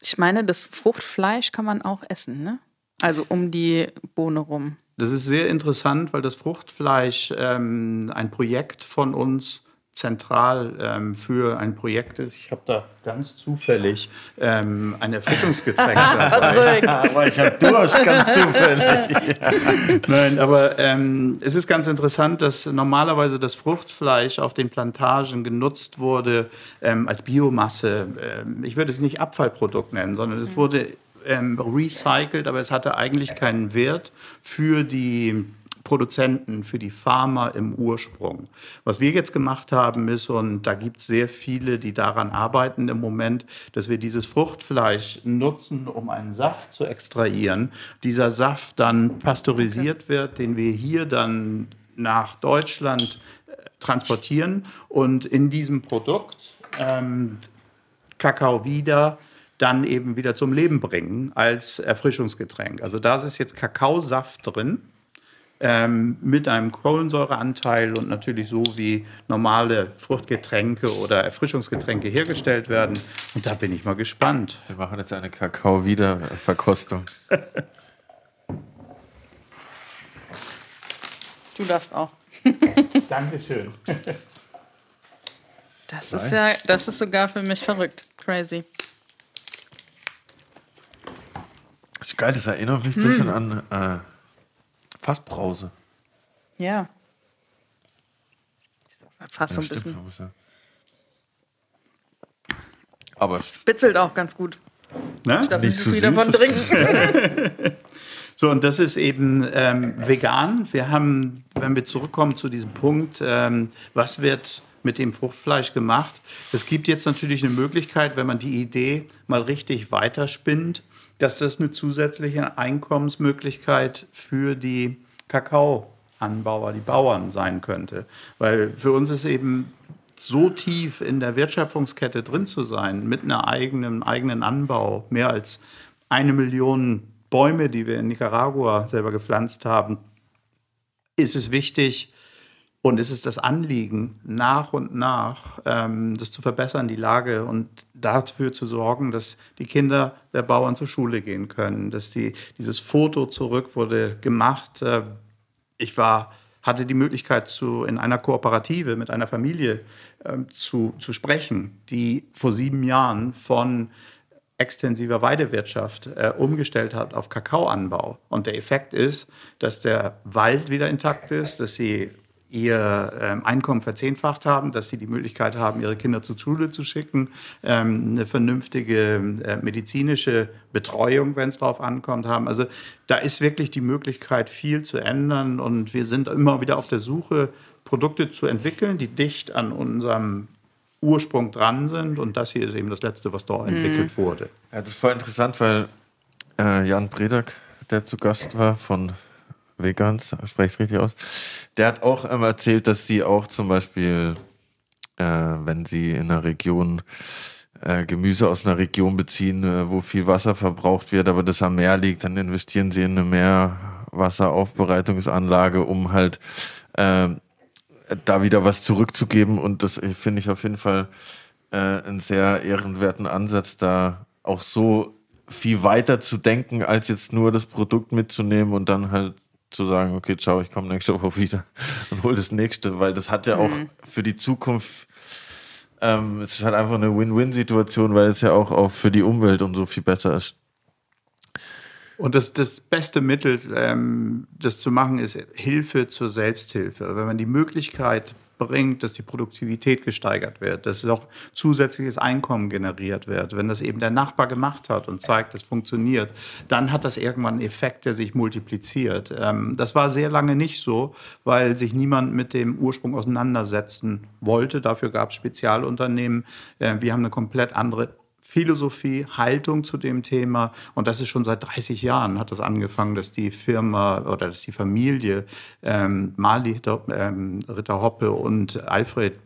Ich meine, das Fruchtfleisch kann man auch essen, ne? Also um die Bohne rum. Das ist sehr interessant, weil das Fruchtfleisch ähm, ein Projekt von uns zentral ähm, für ein Projekt ist. Ich habe da ganz zufällig ähm, ein Erfrischungsgetränk (laughs) dabei. aber ich habe Durst, ganz zufällig. (laughs) Nein, aber ähm, es ist ganz interessant, dass normalerweise das Fruchtfleisch auf den Plantagen genutzt wurde ähm, als Biomasse. Ähm, ich würde es nicht Abfallprodukt nennen, sondern es wurde ähm, recycelt, aber es hatte eigentlich keinen Wert für die Produzenten, für die Farmer im Ursprung. Was wir jetzt gemacht haben ist, und da gibt es sehr viele, die daran arbeiten im Moment, dass wir dieses Fruchtfleisch nutzen, um einen Saft zu extrahieren. Dieser Saft dann pasteurisiert wird, den wir hier dann nach Deutschland äh, transportieren und in diesem Produkt ähm, Kakao wieder dann eben wieder zum Leben bringen als Erfrischungsgetränk. Also da ist jetzt Kakaosaft drin ähm, mit einem Kohlensäureanteil und natürlich so wie normale Fruchtgetränke oder Erfrischungsgetränke hergestellt werden. Und da bin ich mal gespannt. Wir machen jetzt eine Kakao-Wiederverkostung. du darfst auch. (laughs) Dankeschön. Das ist ja, das ist sogar für mich verrückt. Crazy. Das ist geil, das erinnert mich ein bisschen hm. an äh, Fassbrause. Ja. Fast so ein stimmt, bisschen. ja- Aber Bitzelt auch ganz gut. Ne? Ich darf Nicht zu viel davon trinken. (laughs) So, und das ist eben ähm, vegan. Wir haben, wenn wir zurückkommen zu diesem Punkt, ähm, was wird mit dem Fruchtfleisch gemacht? Es gibt jetzt natürlich eine Möglichkeit, wenn man die Idee mal richtig weiterspinnt, dass das eine zusätzliche Einkommensmöglichkeit für die Kakaoanbauer, die Bauern sein könnte. Weil für uns ist eben so tief in der Wertschöpfungskette drin zu sein, mit einer eigenen, eigenen Anbau, mehr als eine Million Bäume, die wir in Nicaragua selber gepflanzt haben, ist es wichtig und ist es das Anliegen, nach und nach ähm, das zu verbessern, die Lage und dafür zu sorgen, dass die Kinder der Bauern zur Schule gehen können, dass die, dieses Foto zurück wurde gemacht. Äh, ich war, hatte die Möglichkeit, zu, in einer Kooperative mit einer Familie ähm, zu, zu sprechen, die vor sieben Jahren von extensiver Weidewirtschaft äh, umgestellt hat auf Kakaoanbau. Und der Effekt ist, dass der Wald wieder intakt ist, dass sie ihr ähm, Einkommen verzehnfacht haben, dass sie die Möglichkeit haben, ihre Kinder zur Schule zu schicken, ähm, eine vernünftige äh, medizinische Betreuung, wenn es darauf ankommt, haben. Also da ist wirklich die Möglichkeit, viel zu ändern und wir sind immer wieder auf der Suche, Produkte zu entwickeln, die dicht an unserem Ursprung dran sind und das hier ist eben das Letzte, was dort entwickelt wurde. Ja, das ist voll interessant, weil äh, Jan Bredak, der zu Gast war von Vegans, spreche ich es richtig aus, der hat auch ähm, erzählt, dass sie auch zum Beispiel, äh, wenn sie in einer Region äh, Gemüse aus einer Region beziehen, äh, wo viel Wasser verbraucht wird, aber das am Meer liegt, dann investieren sie in eine Meerwasseraufbereitungsanlage, um halt äh, da wieder was zurückzugeben. Und das äh, finde ich auf jeden Fall äh, einen sehr ehrenwerten Ansatz, da auch so viel weiter zu denken, als jetzt nur das Produkt mitzunehmen und dann halt zu sagen, okay, ciao, ich komme nächste Woche wieder (laughs) und hol das nächste, weil das hat ja auch für die Zukunft, ähm, es ist halt einfach eine Win-Win-Situation, weil es ja auch, auch für die Umwelt und so viel besser ist. Und das, das beste Mittel, ähm, das zu machen, ist Hilfe zur Selbsthilfe. Wenn man die Möglichkeit bringt, dass die Produktivität gesteigert wird, dass auch zusätzliches Einkommen generiert wird, wenn das eben der Nachbar gemacht hat und zeigt, es funktioniert, dann hat das irgendwann einen Effekt, der sich multipliziert. Ähm, das war sehr lange nicht so, weil sich niemand mit dem Ursprung auseinandersetzen wollte. Dafür gab es Spezialunternehmen. Äh, wir haben eine komplett andere Philosophie, Haltung zu dem Thema. Und das ist schon seit 30 Jahren hat das angefangen, dass die Firma oder dass die Familie ähm, Mali Ritter, ähm, Ritter Hoppe und Alfred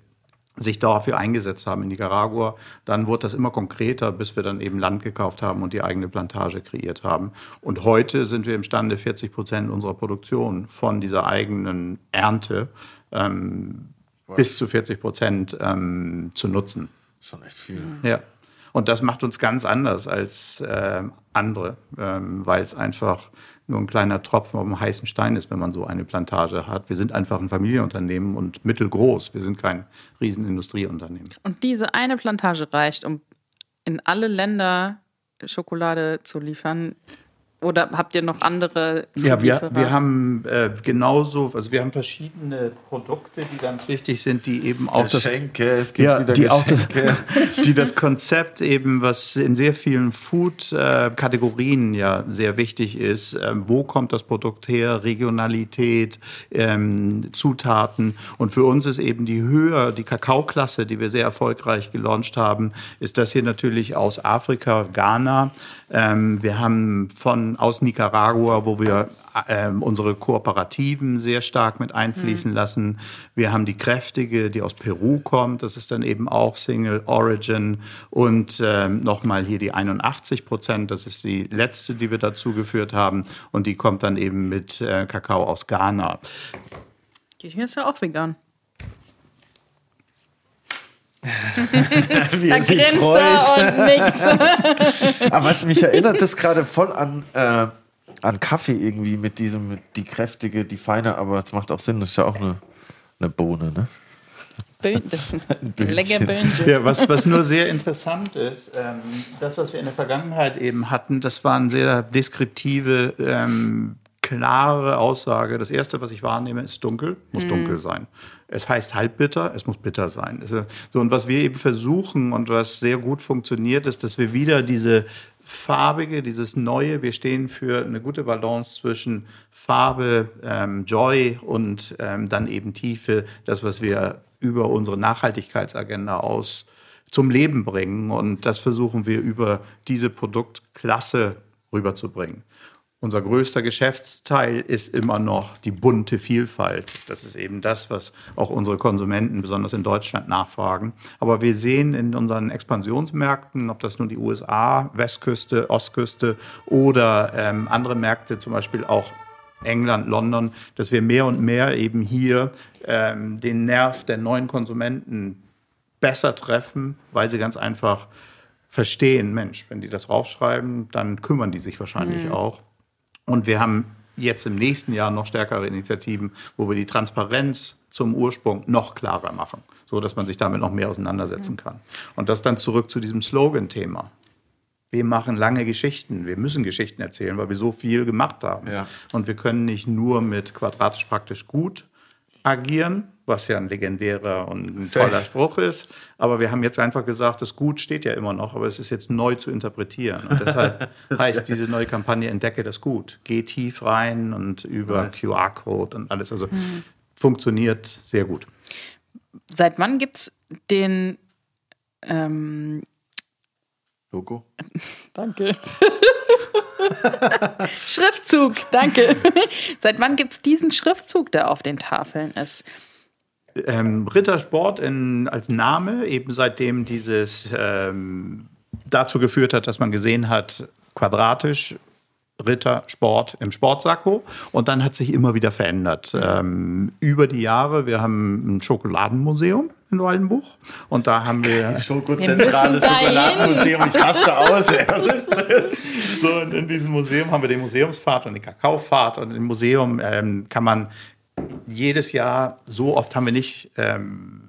sich dafür eingesetzt haben in Nicaragua. Dann wurde das immer konkreter, bis wir dann eben Land gekauft haben und die eigene Plantage kreiert haben. Und heute sind wir imstande, 40 Prozent unserer Produktion von dieser eigenen Ernte ähm, bis zu 40 Prozent ähm, zu nutzen. Schon echt viel. Ja. Und das macht uns ganz anders als äh, andere, ähm, weil es einfach nur ein kleiner Tropfen auf dem heißen Stein ist, wenn man so eine Plantage hat. Wir sind einfach ein Familienunternehmen und mittelgroß. Wir sind kein Riesenindustrieunternehmen. Und diese eine Plantage reicht, um in alle Länder Schokolade zu liefern. Oder habt ihr noch andere Ja, wir, Zulieferer? wir haben äh, genauso, also wir haben verschiedene Produkte, die ganz wichtig sind, die eben auch das Geschenke, es gibt ja, wieder die auch das, Geschenke. (laughs) die das Konzept eben, was in sehr vielen Food-Kategorien ja sehr wichtig ist, ähm, wo kommt das Produkt her, Regionalität, ähm, Zutaten. Und für uns ist eben die höher, die Kakaoklasse, die wir sehr erfolgreich gelauncht haben, ist das hier natürlich aus Afrika, Ghana. Ähm, wir haben von aus Nicaragua, wo wir ähm, unsere Kooperativen sehr stark mit einfließen lassen. Wir haben die kräftige, die aus Peru kommt. Das ist dann eben auch Single Origin. Und ähm, nochmal hier die 81 Prozent. Das ist die letzte, die wir dazugeführt haben. Und die kommt dann eben mit äh, Kakao aus Ghana. Die ist ja auch vegan. (laughs) Wie Da sich grinst freut. er und nickt. (laughs) Aber was mich erinnert, das gerade voll an, äh, an Kaffee irgendwie mit diesem, mit die kräftige, die feine, aber es macht auch Sinn, das ist ja auch eine, eine Bohne, ne? (laughs) Böhnchen. lecker Böhnchen. Ja, was, was nur sehr interessant ist, ähm, das, was wir in der Vergangenheit eben hatten, das waren sehr deskriptive ähm, klare Aussage. Das erste, was ich wahrnehme, ist dunkel, muss Mhm. dunkel sein. Es heißt halbbitter, es muss bitter sein. So, und was wir eben versuchen und was sehr gut funktioniert, ist, dass wir wieder diese farbige, dieses Neue, wir stehen für eine gute Balance zwischen Farbe, ähm, Joy und ähm, dann eben Tiefe, das, was wir über unsere Nachhaltigkeitsagenda aus zum Leben bringen. Und das versuchen wir über diese Produktklasse rüberzubringen. Unser größter Geschäftsteil ist immer noch die bunte Vielfalt. Das ist eben das, was auch unsere Konsumenten, besonders in Deutschland, nachfragen. Aber wir sehen in unseren Expansionsmärkten, ob das nun die USA, Westküste, Ostküste oder ähm, andere Märkte, zum Beispiel auch England, London, dass wir mehr und mehr eben hier ähm, den Nerv der neuen Konsumenten besser treffen, weil sie ganz einfach verstehen, Mensch, wenn die das raufschreiben, dann kümmern die sich wahrscheinlich auch. Und wir haben jetzt im nächsten Jahr noch stärkere Initiativen, wo wir die Transparenz zum Ursprung noch klarer machen, so dass man sich damit noch mehr auseinandersetzen kann. Und das dann zurück zu diesem Slogan-Thema. Wir machen lange Geschichten. Wir müssen Geschichten erzählen, weil wir so viel gemacht haben. Ja. Und wir können nicht nur mit quadratisch praktisch gut agieren, was ja ein legendärer und ein toller Spruch ist. Aber wir haben jetzt einfach gesagt, das Gut steht ja immer noch, aber es ist jetzt neu zu interpretieren. Und deshalb (laughs) heißt diese neue Kampagne Entdecke das Gut. Geh tief rein und über. QR-Code und alles. Also funktioniert sehr gut. Seit wann gibt es den. Ähm, Logo? (laughs) danke. (laughs) Schriftzug, danke. Seit wann gibt es diesen Schriftzug, der auf den Tafeln ist? Ähm, Rittersport in, als Name, eben seitdem dieses ähm, dazu geführt hat, dass man gesehen hat, quadratisch Rittersport im Sportsacko. Und dann hat sich immer wieder verändert. Ähm, über die Jahre, wir haben ein Schokoladenmuseum in Waldenbuch. Und da haben wir Schokozentrale, Schokoladenmuseum. Ich raste aus. Was ist (laughs) das? So, und in diesem Museum haben wir den Museumsfahrt und die Kakaofahrt. Und im Museum ähm, kann man jedes Jahr, so oft haben wir nicht ähm,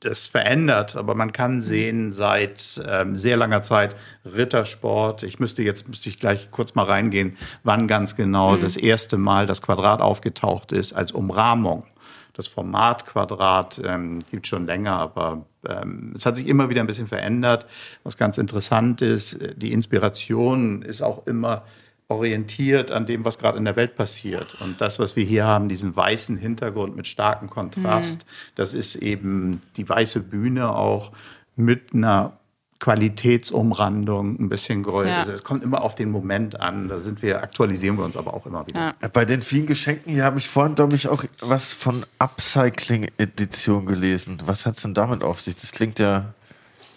das verändert, aber man kann sehen seit ähm, sehr langer Zeit Rittersport. Ich müsste jetzt müsste ich gleich kurz mal reingehen, wann ganz genau das erste Mal das Quadrat aufgetaucht ist als Umrahmung. Das Format Quadrat ähm, gibt schon länger, aber ähm, es hat sich immer wieder ein bisschen verändert. Was ganz interessant ist, äh, die Inspiration ist auch immer orientiert an dem, was gerade in der Welt passiert. Und das, was wir hier haben, diesen weißen Hintergrund mit starkem Kontrast, das ist eben die weiße Bühne auch mit einer Qualitätsumrandung, ein bisschen Gold. Ja. Also es kommt immer auf den Moment an. Da sind wir, aktualisieren wir uns aber auch immer wieder. Ja. Bei den vielen Geschenken hier habe ich vorhin, glaube ich, auch was von Upcycling-Edition gelesen. Was hat es denn damit auf sich? Das klingt ja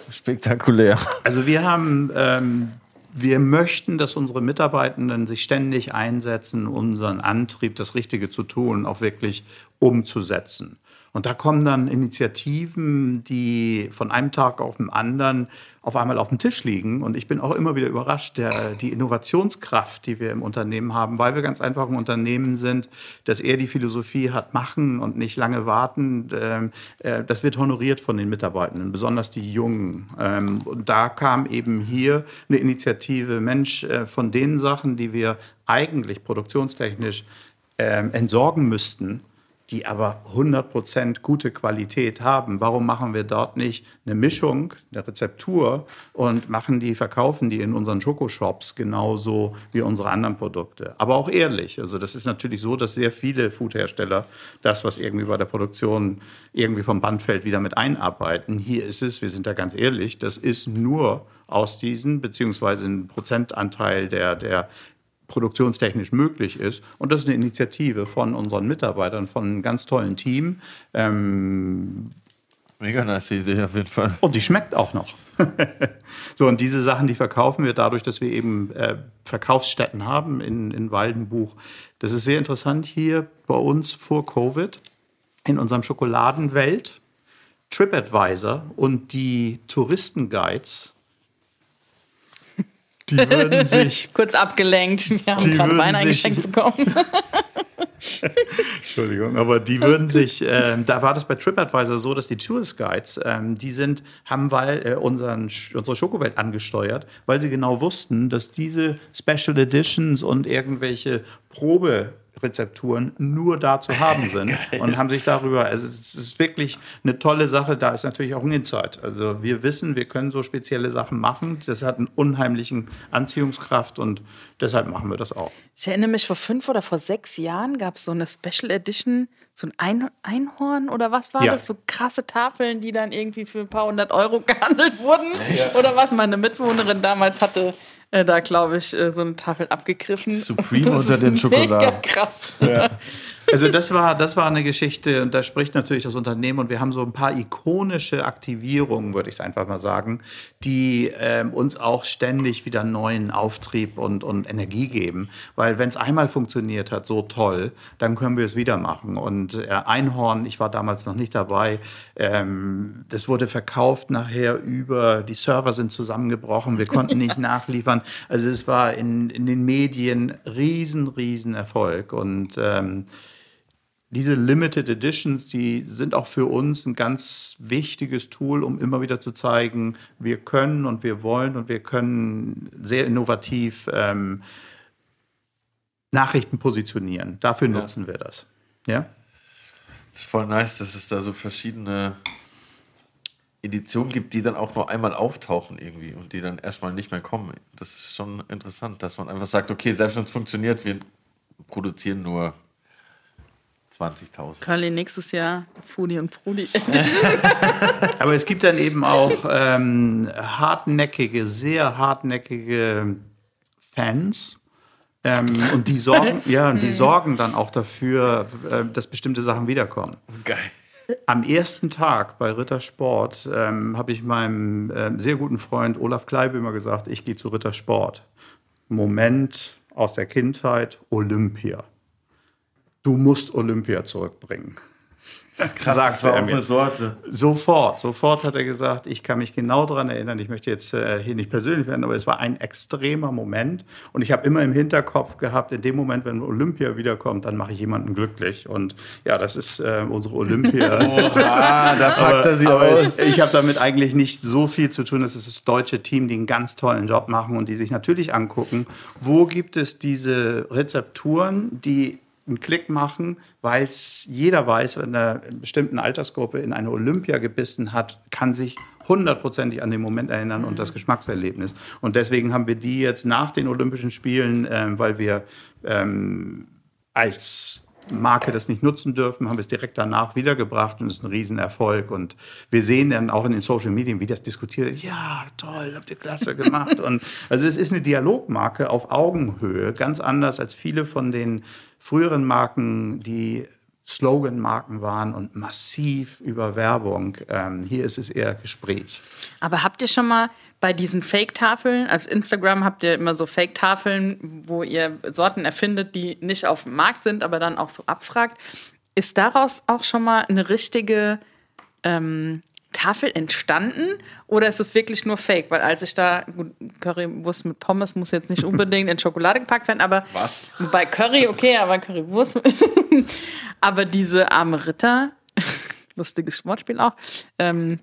spektakulär. Also wir haben, ähm, wir möchten, dass unsere Mitarbeitenden sich ständig einsetzen, unseren Antrieb, das Richtige zu tun, auch wirklich umzusetzen. Und da kommen dann Initiativen, die von einem Tag auf den anderen auf einmal auf dem Tisch liegen. Und ich bin auch immer wieder überrascht, der, die Innovationskraft, die wir im Unternehmen haben, weil wir ganz einfach ein Unternehmen sind, dass er die Philosophie hat, machen und nicht lange warten. Ähm, äh, das wird honoriert von den Mitarbeitenden, besonders die Jungen. Ähm, und da kam eben hier eine Initiative, Mensch, äh, von den Sachen, die wir eigentlich produktionstechnisch ähm, entsorgen müssten, die aber 100% gute Qualität haben. Warum machen wir dort nicht eine Mischung, eine Rezeptur und machen die, verkaufen die in unseren Schokoshops genauso wie unsere anderen Produkte? Aber auch ehrlich. Also das ist natürlich so, dass sehr viele Foodhersteller das, was irgendwie bei der Produktion irgendwie vom Band fällt, wieder mit einarbeiten. Hier ist es, wir sind da ganz ehrlich, das ist nur aus diesen, beziehungsweise ein Prozentanteil der, der produktionstechnisch möglich ist. Und das ist eine Initiative von unseren Mitarbeitern, von einem ganz tollen Team. Ähm, Mega nice Idee auf jeden Fall. und die schmeckt auch noch. (laughs) so, und diese Sachen, die verkaufen wir dadurch, dass wir eben äh, Verkaufsstätten haben in, in Waldenbuch. Das ist sehr interessant hier bei uns vor Covid in unserem Schokoladenwelt. TripAdvisor und die Touristenguides, die würden (laughs) sich Kurz abgelenkt. Wir haben gerade Wein eingeschenkt bekommen. (laughs) Entschuldigung, aber die würden sich, äh, da war das bei TripAdvisor so, dass die Tourist Guides, ähm, die sind, haben weil äh, unseren, unsere Schokowelt angesteuert, weil sie genau wussten, dass diese Special Editions und irgendwelche Probe Rezepturen nur da zu haben sind (laughs) und haben sich darüber, also es ist wirklich eine tolle Sache, da ist natürlich auch ein Insight. Also wir wissen, wir können so spezielle Sachen machen, das hat einen unheimlichen Anziehungskraft und deshalb machen wir das auch. Ich erinnere mich, vor fünf oder vor sechs Jahren gab es so eine Special Edition, so ein Einhorn oder was war ja. das? So krasse Tafeln, die dann irgendwie für ein paar hundert Euro gehandelt wurden. Ja. Oder was meine Mitbewohnerin damals hatte äh, da, glaube ich, äh, so eine Tafel abgegriffen. Supreme unter den Schokoladen. Mega krass. Ja. Also das war, das war eine Geschichte und da spricht natürlich das Unternehmen und wir haben so ein paar ikonische Aktivierungen, würde ich es einfach mal sagen, die ähm, uns auch ständig wieder neuen Auftrieb und, und Energie geben. Weil wenn es einmal funktioniert hat, so toll, dann können wir es wieder machen. Und äh, Einhorn, ich war damals noch nicht dabei, ähm, das wurde verkauft nachher über, die Server sind zusammengebrochen, wir konnten nicht (laughs) nachliefern. Also es war in, in den Medien riesen, riesen Erfolg und ähm, diese Limited Editions, die sind auch für uns ein ganz wichtiges Tool, um immer wieder zu zeigen, wir können und wir wollen und wir können sehr innovativ ähm, Nachrichten positionieren. Dafür ja. nutzen wir das. Ja? Das ist voll nice, dass es da so verschiedene Editionen gibt, die dann auch nur einmal auftauchen irgendwie und die dann erstmal nicht mehr kommen. Das ist schon interessant, dass man einfach sagt, okay, selbst wenn es funktioniert, wir produzieren nur 20.000. Curly nächstes Jahr Fudi und Prudi. (laughs) Aber es gibt dann eben auch ähm, hartnäckige, sehr hartnäckige Fans. Ähm, und die sorgen, (laughs) ja, und die mhm. sorgen dann auch dafür, äh, dass bestimmte Sachen wiederkommen. Geil. Am ersten Tag bei Rittersport ähm, habe ich meinem äh, sehr guten Freund Olaf Kleibe immer gesagt, ich gehe zu Rittersport. Moment aus der Kindheit, Olympia du musst Olympia zurückbringen. Krass, das war auch eine Sorte. Sofort, sofort hat er gesagt, ich kann mich genau daran erinnern, ich möchte jetzt äh, hier nicht persönlich werden, aber es war ein extremer Moment und ich habe immer im Hinterkopf gehabt, in dem Moment, wenn Olympia wiederkommt, dann mache ich jemanden glücklich und ja, das ist äh, unsere Olympia. (laughs) Oha, (laughs) da packt er sie aus. Ich, ich habe damit eigentlich nicht so viel zu tun, das ist das deutsche Team, die einen ganz tollen Job machen und die sich natürlich angucken, wo gibt es diese Rezepturen, die einen Klick machen, weil es jeder weiß, wenn er in einer bestimmten Altersgruppe in eine Olympia gebissen hat, kann sich hundertprozentig an den Moment erinnern mhm. und das Geschmackserlebnis. Und deswegen haben wir die jetzt nach den Olympischen Spielen, äh, weil wir ähm, als Marke das nicht nutzen dürfen, haben wir es direkt danach wiedergebracht und es ist ein Riesenerfolg. Und wir sehen dann auch in den Social Medien, wie das diskutiert wird. Ja, toll, habt ihr klasse gemacht. und also es ist eine Dialogmarke auf Augenhöhe, ganz anders als viele von den früheren Marken, die Slogan-Marken waren und massiv über Werbung. Ähm, hier ist es eher Gespräch. Aber habt ihr schon mal bei diesen Fake-Tafeln, auf Instagram habt ihr immer so Fake-Tafeln, wo ihr Sorten erfindet, die nicht auf dem Markt sind, aber dann auch so abfragt. Ist daraus auch schon mal eine richtige ähm, Tafel entstanden oder ist es wirklich nur Fake? Weil als ich da, gut, Currywurst mit Pommes muss jetzt nicht unbedingt in Schokolade gepackt werden, aber Was? bei Curry, okay, aber Currywurst. (laughs) aber diese arme Ritter, (laughs) lustiges Wortspiel auch, ähm,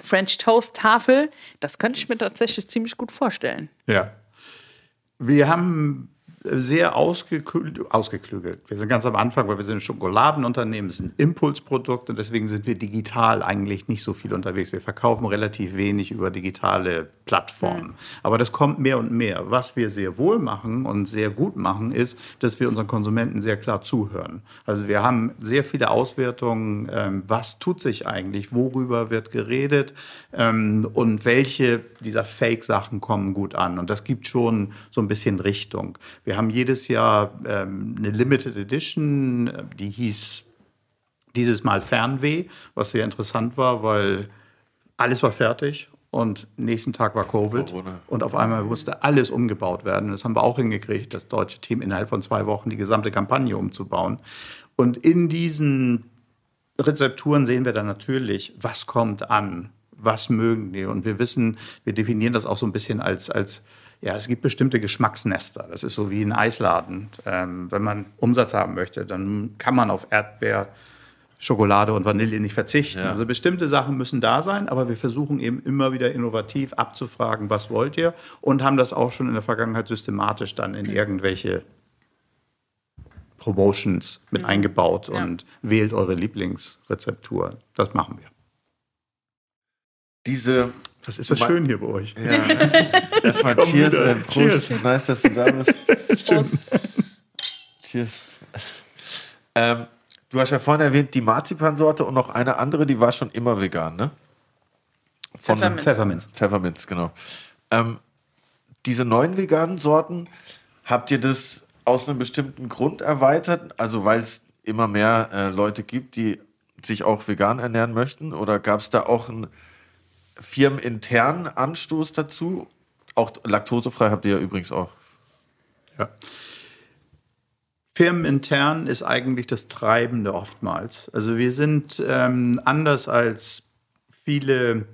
French Toast Tafel, das könnte ich mir tatsächlich ziemlich gut vorstellen. Ja. Wir haben sehr ausgeklügelt, ausgeklügelt. Wir sind ganz am Anfang, weil wir sind ein Schokoladenunternehmen, das ist ein Impulsprodukt und deswegen sind wir digital eigentlich nicht so viel unterwegs. Wir verkaufen relativ wenig über digitale Plattformen. Mhm. Aber das kommt mehr und mehr. Was wir sehr wohl machen und sehr gut machen, ist, dass wir unseren Konsumenten sehr klar zuhören. Also wir haben sehr viele Auswertungen, ähm, was tut sich eigentlich, worüber wird geredet ähm, und welche dieser Fake-Sachen kommen gut an. Und das gibt schon so ein bisschen Richtung. Wir wir haben jedes Jahr ähm, eine Limited Edition, die hieß dieses Mal Fernweh, was sehr interessant war, weil alles war fertig und nächsten Tag war Covid Corona. und auf einmal musste alles umgebaut werden. Das haben wir auch hingekriegt, das deutsche Team innerhalb von zwei Wochen die gesamte Kampagne umzubauen. Und in diesen Rezepturen sehen wir dann natürlich, was kommt an was mögen die. Und wir wissen, wir definieren das auch so ein bisschen als, als ja, es gibt bestimmte Geschmacksnester. Das ist so wie ein Eisladen. Ähm, wenn man Umsatz haben möchte, dann kann man auf Erdbeer, Schokolade und Vanille nicht verzichten. Ja. Also bestimmte Sachen müssen da sein, aber wir versuchen eben immer wieder innovativ abzufragen, was wollt ihr? Und haben das auch schon in der Vergangenheit systematisch dann in irgendwelche Promotions mit mhm. eingebaut ja. und wählt eure Lieblingsrezeptur. Das machen wir. Diese. Das ist so schön hier bei euch. Ja. (laughs) Erstmal Cheers, äh, Prost. Cheers. Nice, dass du da bist. (laughs) Cheers. Ähm, du hast ja vorhin erwähnt, die Marzipansorte und noch eine andere, die war schon immer vegan, ne? Von Pfefferminz. Pfefferminz, Pfefferminz genau. Ähm, diese neuen veganen Sorten, habt ihr das aus einem bestimmten Grund erweitert? Also weil es immer mehr äh, Leute gibt, die sich auch vegan ernähren möchten? Oder gab es da auch einen firmeninternen Anstoß dazu? Auch laktosefrei habt ihr ja übrigens auch. Ja. Firmenintern ist eigentlich das Treibende oftmals. Also wir sind ähm, anders als viele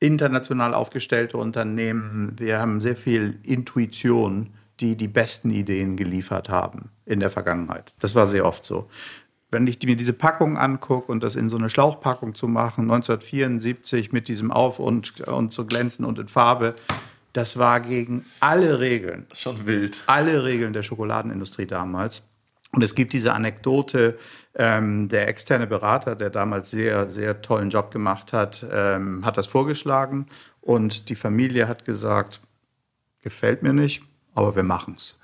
international aufgestellte Unternehmen. Wir haben sehr viel Intuition die die besten Ideen geliefert haben in der Vergangenheit. Das war sehr oft so. Wenn ich mir diese Packung angucke und das in so eine Schlauchpackung zu machen, 1974 mit diesem Auf und, und so glänzen und in Farbe, das war gegen alle Regeln. Schon wild. Alle Regeln der Schokoladenindustrie damals. Und es gibt diese Anekdote, ähm, der externe Berater, der damals sehr, sehr tollen Job gemacht hat, ähm, hat das vorgeschlagen und die Familie hat gesagt, gefällt mir nicht, aber wir machen es.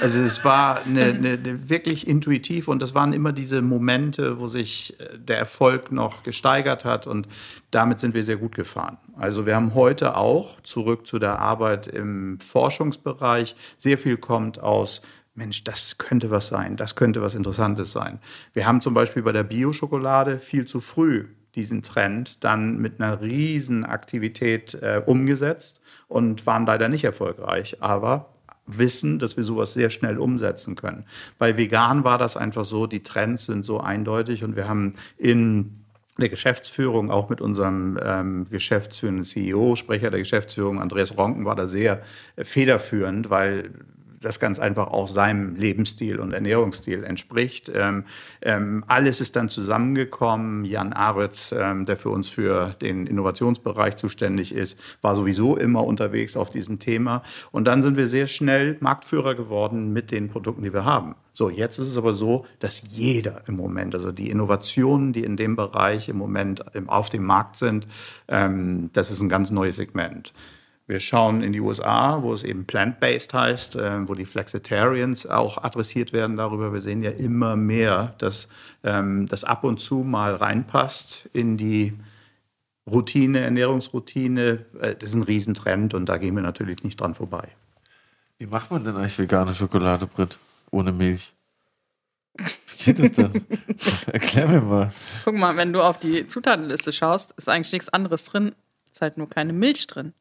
Also es war eine, eine, wirklich intuitiv und das waren immer diese Momente, wo sich äh, der Erfolg noch gesteigert hat und damit sind wir sehr gut gefahren. Also wir haben heute auch zurück zu der Arbeit im Forschungsbereich sehr viel kommt aus Mensch, das könnte was sein, das könnte was Interessantes sein. Wir haben zum Beispiel bei der Bioschokolade viel zu früh diesen Trend dann mit einer riesen Aktivität äh, umgesetzt und waren leider nicht erfolgreich. Aber wissen, dass wir sowas sehr schnell umsetzen können. Bei vegan war das einfach so, die Trends sind so eindeutig und wir haben in der Geschäftsführung, auch mit unserem ähm, geschäftsführenden CEO, Sprecher der Geschäftsführung, Andreas Ronken, war da sehr federführend, weil das ganz einfach auch seinem Lebensstil und Ernährungsstil entspricht. Ähm, ähm, alles ist dann zusammengekommen. Jan Aritz, ähm, der für uns für den Innovationsbereich zuständig ist, war sowieso immer unterwegs auf diesem Thema. Und dann sind wir sehr schnell Marktführer geworden mit den Produkten, die wir haben. So, jetzt ist es aber so, dass jeder im Moment, also die Innovationen, die in dem Bereich im Moment auf dem Markt sind, ähm, das ist ein ganz neues Segment. Wir schauen in die USA, wo es eben plant-based heißt, äh, wo die Flexitarians auch adressiert werden darüber. Wir sehen ja immer mehr, dass ähm, das ab und zu mal reinpasst in die Routine, Ernährungsroutine. Äh, das ist ein Riesentrend und da gehen wir natürlich nicht dran vorbei. Wie macht man denn eigentlich vegane Schokolade, Britt, ohne Milch? Wie geht das denn? (laughs) Erklär mir mal. Guck mal, wenn du auf die Zutatenliste schaust, ist eigentlich nichts anderes drin. Ist halt nur keine Milch drin.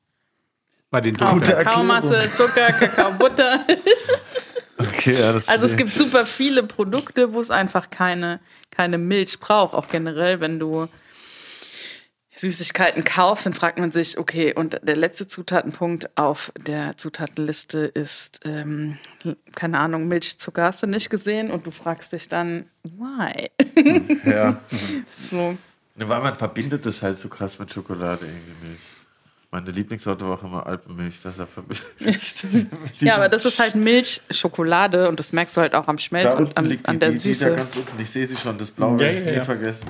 Bei den Gute Kakaomasse, Zucker, Kakaobutter. Okay, ja, das also es gibt super viele Produkte, wo es einfach keine, keine Milch braucht. Auch generell, wenn du Süßigkeiten kaufst, dann fragt man sich, okay, und der letzte Zutatenpunkt auf der Zutatenliste ist, ähm, keine Ahnung, Milchzucker hast du nicht gesehen und du fragst dich dann, why? Ja. (laughs) so. Weil man verbindet es halt so krass mit Schokolade irgendwie Milch. Meine Lieblingssorte war auch immer Alpenmilch, das ist (laughs) ja Ja, aber das ist halt Milchschokolade und das merkst du halt auch am Schmelz und an, liegt an die, der die, Süße. Die ganz unten. Ich sehe sie schon, das Blaue ja, ja, ja. nie vergessen.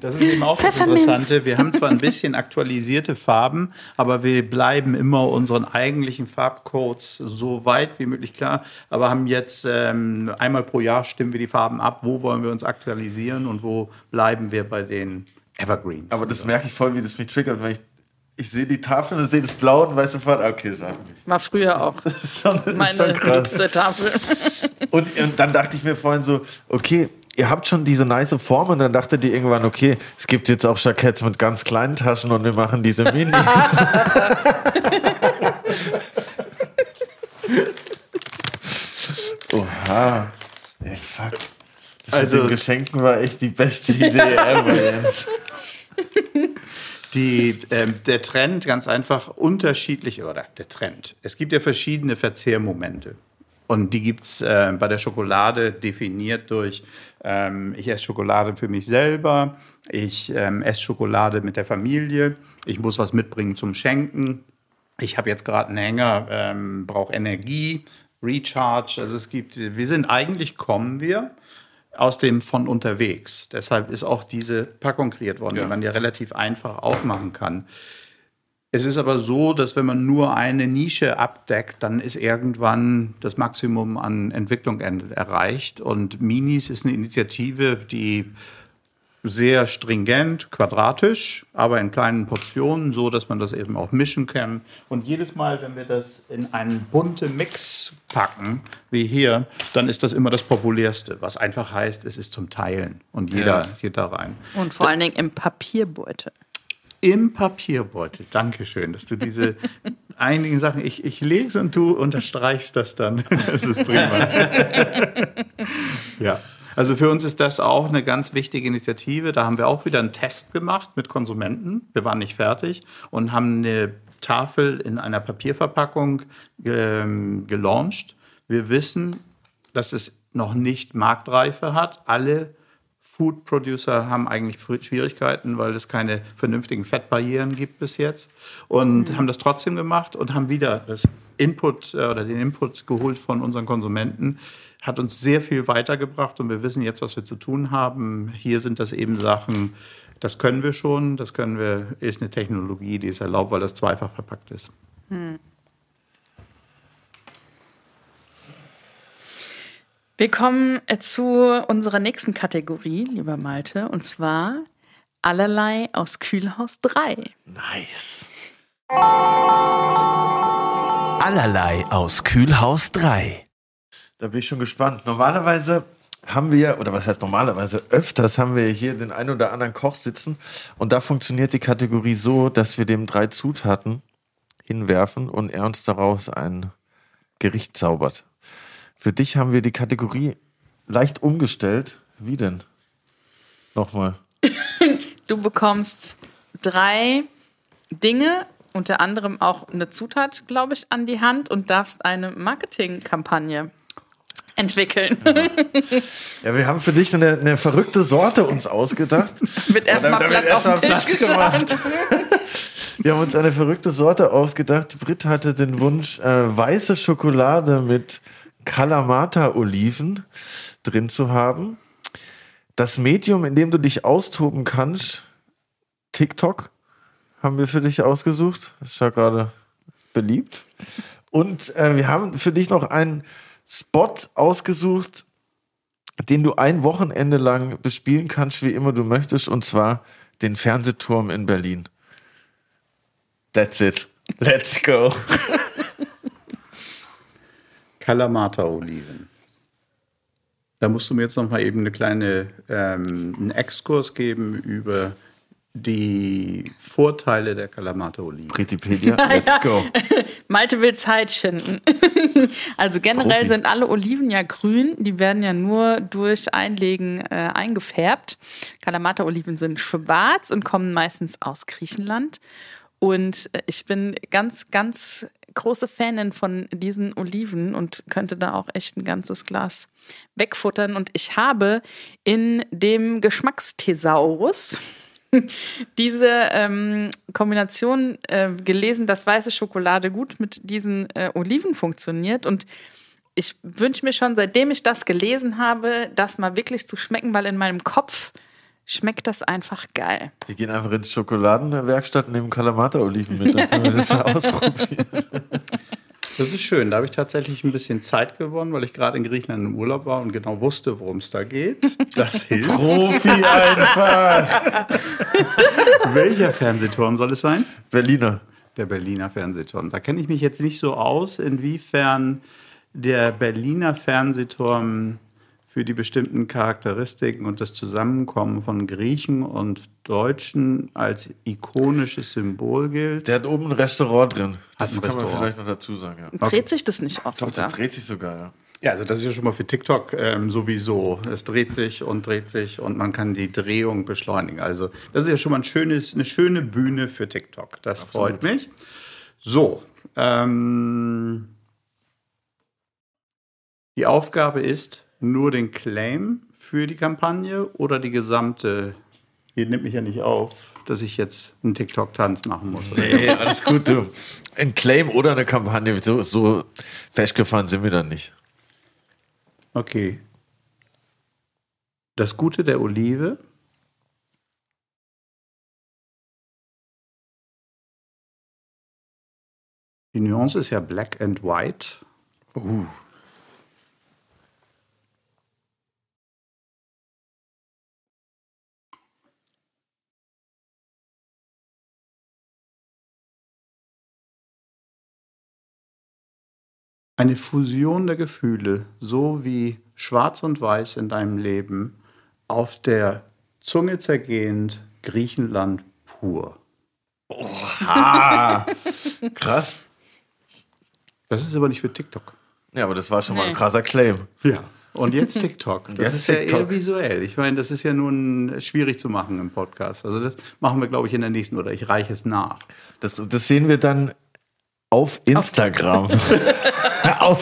Das ist eben auch (laughs) das Interessante. Wir haben zwar ein bisschen aktualisierte Farben, aber wir bleiben immer unseren eigentlichen Farbcodes so weit wie möglich klar. Aber haben jetzt ähm, einmal pro Jahr stimmen wir die Farben ab. Wo wollen wir uns aktualisieren und wo bleiben wir bei den Evergreens? Aber das merke ich voll, wie das mich triggert, wenn ich ich sehe die Tafel und sehe das Blau und weiß sofort, okay, das hat mich. War früher auch schon, meine liebste Tafel. (laughs) Und, und, dann dachte ich mir vorhin so, okay, ihr habt schon diese nice Form und dann dachtet ihr irgendwann, okay, es gibt jetzt auch Jacketts mit ganz kleinen Taschen und wir machen diese Mini. (laughs) Oha. Ey, fuck. Das also, mit den Geschenken war echt die beste Idee ever, (laughs) Jens. Die, ähm, der Trend ganz einfach unterschiedlich, oder der Trend. Es gibt ja verschiedene Verzehrmomente. Und die gibt es äh, bei der Schokolade definiert durch, ähm, ich esse Schokolade für mich selber, ich ähm, esse Schokolade mit der Familie, ich muss was mitbringen zum Schenken, ich habe jetzt gerade einen Hänger, ähm, brauche Energie, Recharge. Also es gibt, wir sind eigentlich, kommen wir aus dem von unterwegs. Deshalb ist auch diese Packung kreiert worden, ja. die man ja relativ einfach aufmachen kann. Es ist aber so, dass wenn man nur eine Nische abdeckt, dann ist irgendwann das Maximum an Entwicklung erreicht. Und Minis ist eine Initiative, die sehr stringent, quadratisch, aber in kleinen Portionen, so dass man das eben auch mischen kann. Und jedes Mal, wenn wir das in einen bunten Mix packen, wie hier, dann ist das immer das populärste, was einfach heißt, es ist zum Teilen und jeder, ja. jeder rein. Und vor allen Dingen im Papierbeutel. Im Papierbeutel. Dankeschön, dass du diese (laughs) einigen Sachen, ich, ich lese und du unterstreichst das dann. (laughs) Das ist prima. (laughs) ja. Also für uns ist das auch eine ganz wichtige Initiative. Da haben wir auch wieder einen Test gemacht mit Konsumenten. Wir waren nicht fertig und haben eine Tafel in einer Papierverpackung ähm, gelauncht. Wir wissen, dass es noch nicht Marktreife hat. Alle Food Producer haben eigentlich Schwierigkeiten, weil es keine vernünftigen Fettbarrieren gibt bis jetzt und mhm. haben das trotzdem gemacht und haben wieder das Input äh, oder den Input geholt von unseren Konsumenten hat uns sehr viel weitergebracht und wir wissen jetzt, was wir zu tun haben. Hier sind das eben Sachen, das können wir schon, das können wir, ist eine Technologie, die es erlaubt, weil das zweifach verpackt ist. Hm. Wir kommen zu unserer nächsten Kategorie, lieber Malte, und zwar allerlei aus Kühlhaus 3. Nice. Allerlei aus Kühlhaus 3. Da bin ich schon gespannt. Normalerweise haben wir, oder was heißt normalerweise, öfters haben wir hier den einen oder anderen Koch sitzen und da funktioniert die Kategorie so, dass wir dem drei Zutaten hinwerfen und er uns daraus ein Gericht zaubert. Für dich haben wir die Kategorie leicht umgestellt. Wie denn? Nochmal. Du bekommst drei Dinge, unter anderem auch eine Zutat, glaube ich, an die Hand und darfst eine Marketingkampagne entwickeln. Ja. wir haben für dich eine, eine verrückte Sorte uns ausgedacht. (laughs) Wird erstmal Platz erst auf den Tisch Platz gemacht. (laughs) wir haben uns eine verrückte Sorte ausgedacht. Brit hatte den Wunsch, äh, weiße Schokolade mit Kalamata-Oliven drin zu haben. Das Medium, in dem du dich austoben kannst, TikTok, haben wir für dich ausgesucht. Das ist ja gerade beliebt. Und äh, wir haben für dich noch einen Spot ausgesucht, den du ein Wochenende lang bespielen kannst, wie immer du möchtest, und zwar den Fernsehturm in Berlin. That's it. Let's go. (laughs) Kalamata-Oliven. Da musst du mir jetzt noch mal eben eine kleine ähm, einen Exkurs geben über die Vorteile der Kalamata-Oliven. Wikipedia, let's go. (laughs) Malte will Zeit schinden. (laughs) also generell Profi. sind alle Oliven ja grün, die werden ja nur durch Einlegen äh, eingefärbt. Kalamata-Oliven sind schwarz und kommen meistens aus Griechenland. Und äh, ich bin ganz, ganz große Fanin von diesen Oliven und könnte da auch echt ein ganzes Glas wegfuttern. Und ich habe in dem Geschmacksthesaurus (laughs) diese ähm, Kombination äh, gelesen, dass weiße Schokolade gut mit diesen äh, Oliven funktioniert. Und ich wünsche mir schon, seitdem ich das gelesen habe, das mal wirklich zu schmecken, weil in meinem Kopf schmeckt das einfach geil. Wir gehen einfach ins Schokoladenwerkstatt und nehmen Kalamata-Oliven mit, dann können wir das (laughs) ausprobieren. Das ist schön. Da habe ich tatsächlich ein bisschen Zeit gewonnen, weil ich gerade in Griechenland im Urlaub war und genau wusste, worum es da geht. Das (laughs) hilft. Profi einfach. (laughs) Welcher Fernsehturm soll es sein? Berliner. Der Berliner Fernsehturm. Da kenne ich mich jetzt nicht so aus, inwiefern der Berliner Fernsehturm für die bestimmten Charakteristiken und das Zusammenkommen von Griechen und Deutschen als ikonisches Symbol gilt. Der hat oben ein Restaurant drin. Das kann Restaurant. man vielleicht noch dazu sagen. Ja. Dreht sich das nicht auch sogar? das dreht sich sogar, ja. Ja, also das ist ja schon mal für TikTok ähm, sowieso. Es dreht sich und dreht sich und man kann die Drehung beschleunigen. Also das ist ja schon mal ein schönes, eine schöne Bühne für TikTok. Das freut mich. So, ähm, die Aufgabe ist nur den Claim für die Kampagne oder die gesamte. Hier nimmt mich ja nicht auf, dass ich jetzt einen TikTok-Tanz machen muss. Nee, alles gut, du. Ein Claim oder eine Kampagne, so, so festgefahren sind wir dann nicht. Okay. Das Gute der Olive. Die Nuance ist ja black and white. Uh. Eine Fusion der Gefühle, so wie Schwarz und Weiß in deinem Leben, auf der Zunge zergehend, Griechenland pur. (laughs) Krass. Das ist aber nicht für TikTok. Ja, aber das war schon mal ein krasser Claim. Ja. Und jetzt TikTok. (laughs) Das Jetzt ist ja TikTok. eher visuell. Ich meine, das ist ja nun schwierig zu machen im Podcast. Also das machen wir, glaube ich, in der nächsten oder ich reiche es nach. Das, das sehen wir dann auf Instagram. auf (laughs)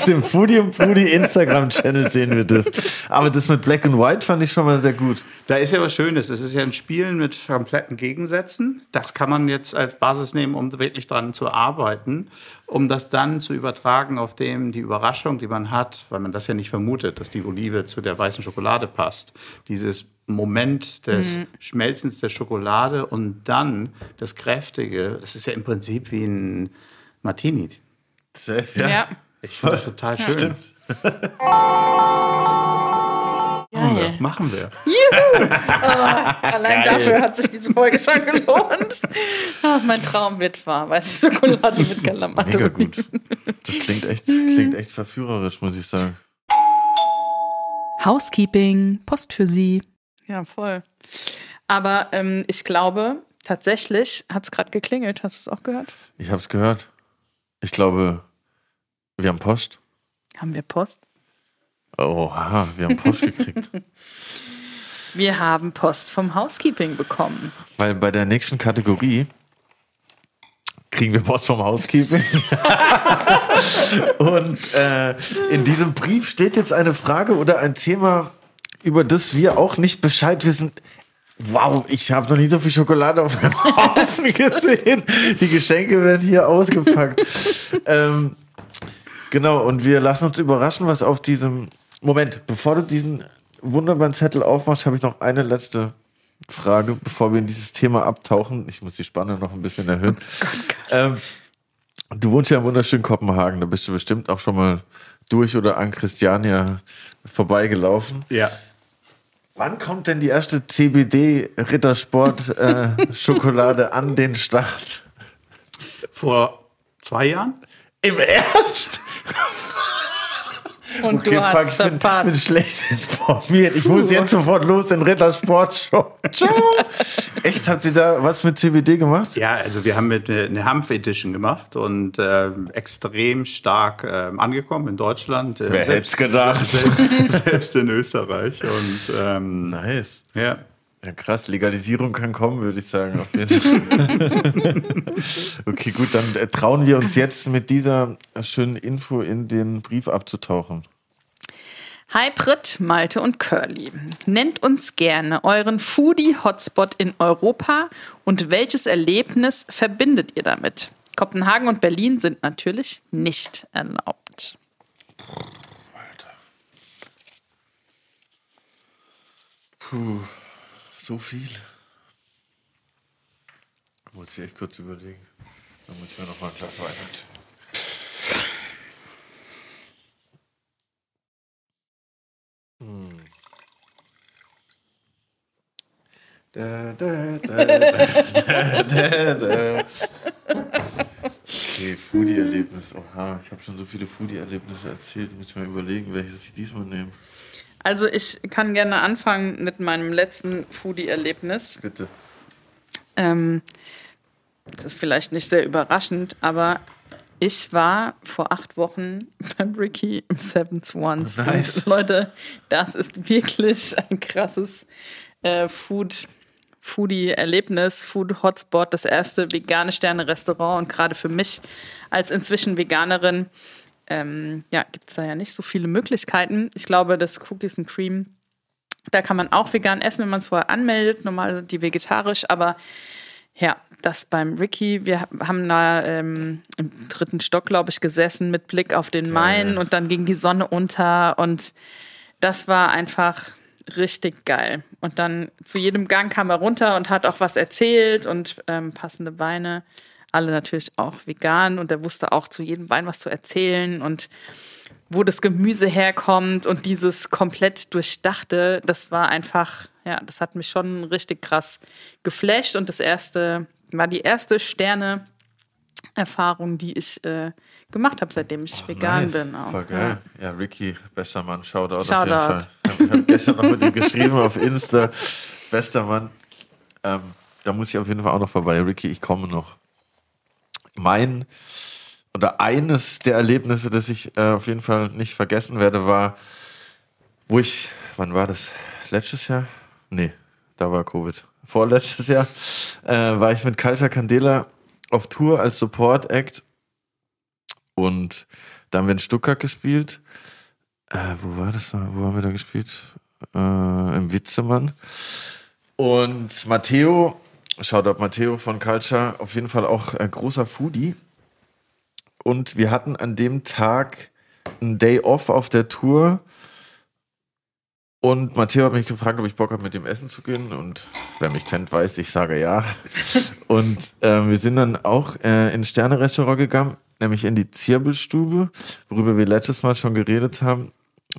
dem Foodie und Foodie Instagram-Channel sehen wir das. Aber das mit Black and White fand ich schon mal sehr gut. Da ist ja was Schönes. Es ist ja ein Spielen mit kompletten Gegensätzen. Das kann man jetzt als Basis nehmen, um wirklich dran zu arbeiten, um das dann zu übertragen auf dem die Überraschung, die man hat, weil man das ja nicht vermutet, dass die Olive zu der weißen Schokolade passt. Dieses Moment des Schmelzens der Schokolade und dann das Kräftige. Das ist ja im Prinzip wie ein Martini. Sehr, Ja. Ich finde das total schön. Stimmt. Geil. Machen wir. (laughs) Allein dafür hat sich diese Folge schon gelohnt. Ach, mein Traum wird wahr. Weiße Schokolade mit Kalamata. Mega gut. Das klingt echt, klingt echt verführerisch, muss ich sagen. Housekeeping, Post für Sie. Ja, voll. Aber ähm, ich glaube, tatsächlich hat es gerade geklingelt. Hast du es auch gehört? Ich habe es gehört. Ich glaube, wir haben Post. Haben wir Post? Oha, wir haben Post gekriegt. (laughs) Wir haben Post vom Housekeeping bekommen. Weil bei der nächsten Kategorie kriegen wir Post vom Housekeeping. (laughs) Und äh, in diesem Brief steht jetzt eine Frage oder ein Thema, über das wir auch nicht Bescheid wissen. Wow, ich habe noch nie so viel Schokolade auf einem (laughs) Haufen gesehen. Die Geschenke werden hier ausgepackt. ähm, genau, und wir lassen uns überraschen, was auf diesem. Moment, bevor du diesen wunderbaren Zettel aufmachst, habe ich noch eine letzte Frage, bevor wir in dieses Thema abtauchen. Ich muss die Spanne noch ein bisschen erhöhen. Ähm, du wohnst ja im wunderschönen Kopenhagen, da bist du bestimmt auch schon mal durch oder an Christiania vorbeigelaufen. Ja. Wann kommt denn die erste CBD Rittersport äh, (laughs) Schokolade an den Start? Vor zwei Jahren? Im Ernst? Und du fuck, hast ich bin, bin verpasst. schlecht informiert. Ich muss jetzt sofort los in Rittersport Shop. Ciao. Echt, habt ihr da was mit CBD gemacht? Ja, also wir haben mit äh, eine Hanf Edition gemacht und ähm, extrem stark ähm, angekommen in Deutschland. Äh, Wer hätt's gedacht? Selbst, selbst in Österreich. Und ähm, Nice. ja. Ja, krass, Legalisierung kann kommen, würde ich sagen, auf jeden Fall. (laughs) okay, gut, dann äh, trauen wir uns jetzt mit dieser schönen Info in den Brief abzutauchen. Hi Brit, Malte und Curly. Nennt uns gerne euren Foodie-Hotspot in Europa und welches Erlebnis verbindet ihr damit? Kopenhagen und Berlin sind natürlich nicht erlaubt. Puh, so viel. Muss ich echt kurz überlegen. Dann muss ich mir noch mal ein Glas Wein. Hm. Da, da, da, da, da, da. Okay, Foodie-Erlebnis. Oha, ich habe schon so viele Foodie-Erlebnisse erzählt. Muss ich mal überlegen, welches ich diesmal nehme. Also ich kann gerne anfangen mit meinem letzten Foodie-Erlebnis. Bitte. Ähm, das ist vielleicht nicht sehr überraschend, aber Ich war vor acht Wochen (laughs) beim Ricky im Seventh Ones. Nice. Und Leute, das ist wirklich ein krasses äh, Food. Foodie-Erlebnis, Food-Hotspot, das erste vegane Sterne-Restaurant und gerade für mich als inzwischen Veganerin ähm, ja, gibt es da ja nicht so viele Möglichkeiten. Ich glaube, das Cookies and Cream, da kann man auch vegan essen, wenn man es vorher anmeldet, normal sind die vegetarisch, aber ja, das beim Ricky, wir haben da ähm, im dritten Stock, glaube ich, gesessen mit Blick auf den Main und dann ging die Sonne unter und das war einfach richtig geil. Und dann zu jedem Gang kam er runter und hat auch was erzählt und ähm, passende Weine. Alle natürlich auch vegan und er wusste auch zu jedem Wein was zu erzählen und wo das Gemüse herkommt und dieses komplett durchdachte, das war einfach, ja, das hat mich schon richtig krass geflasht und das erste, war die erste Sterne. Erfahrung, die ich äh, gemacht habe, seitdem ich vegan Nice. bin. Auch. Voll geil. Ja, Ricky, bester Mann, Shoutout, auf Shoutout. jeden Fall. Ich habe gestern noch mit ihm geschrieben auf Insta. Bester Mann. Ähm, da muss ich auf jeden Fall auch noch vorbei. Ricky, ich komme noch. Mein oder eines der Erlebnisse, das ich äh, auf jeden Fall nicht vergessen werde, war, wo ich, wann war das? Letztes Jahr? Nee, da war Covid. Vorletztes Jahr äh, war ich mit Culture Candela auf Tour als Support Act und da haben wir in Stuttgart gespielt. Äh, wo war das? da? Wo haben wir da gespielt? Äh, Im Witzemann. Und Matteo, schaut ab Matteo von Culture, auf jeden Fall auch ein großer Foodie. Und wir hatten an dem Tag einen Day off auf der Tour. Und Matteo hat mich gefragt, ob ich Bock habe, mit dem essen zu gehen. Und wer mich kennt, weiß, ich sage ja. (laughs) Und äh, wir sind dann auch äh, in Sterne-Restaurant gegangen, nämlich in die Zirbelstube, worüber wir letztes Mal schon geredet haben.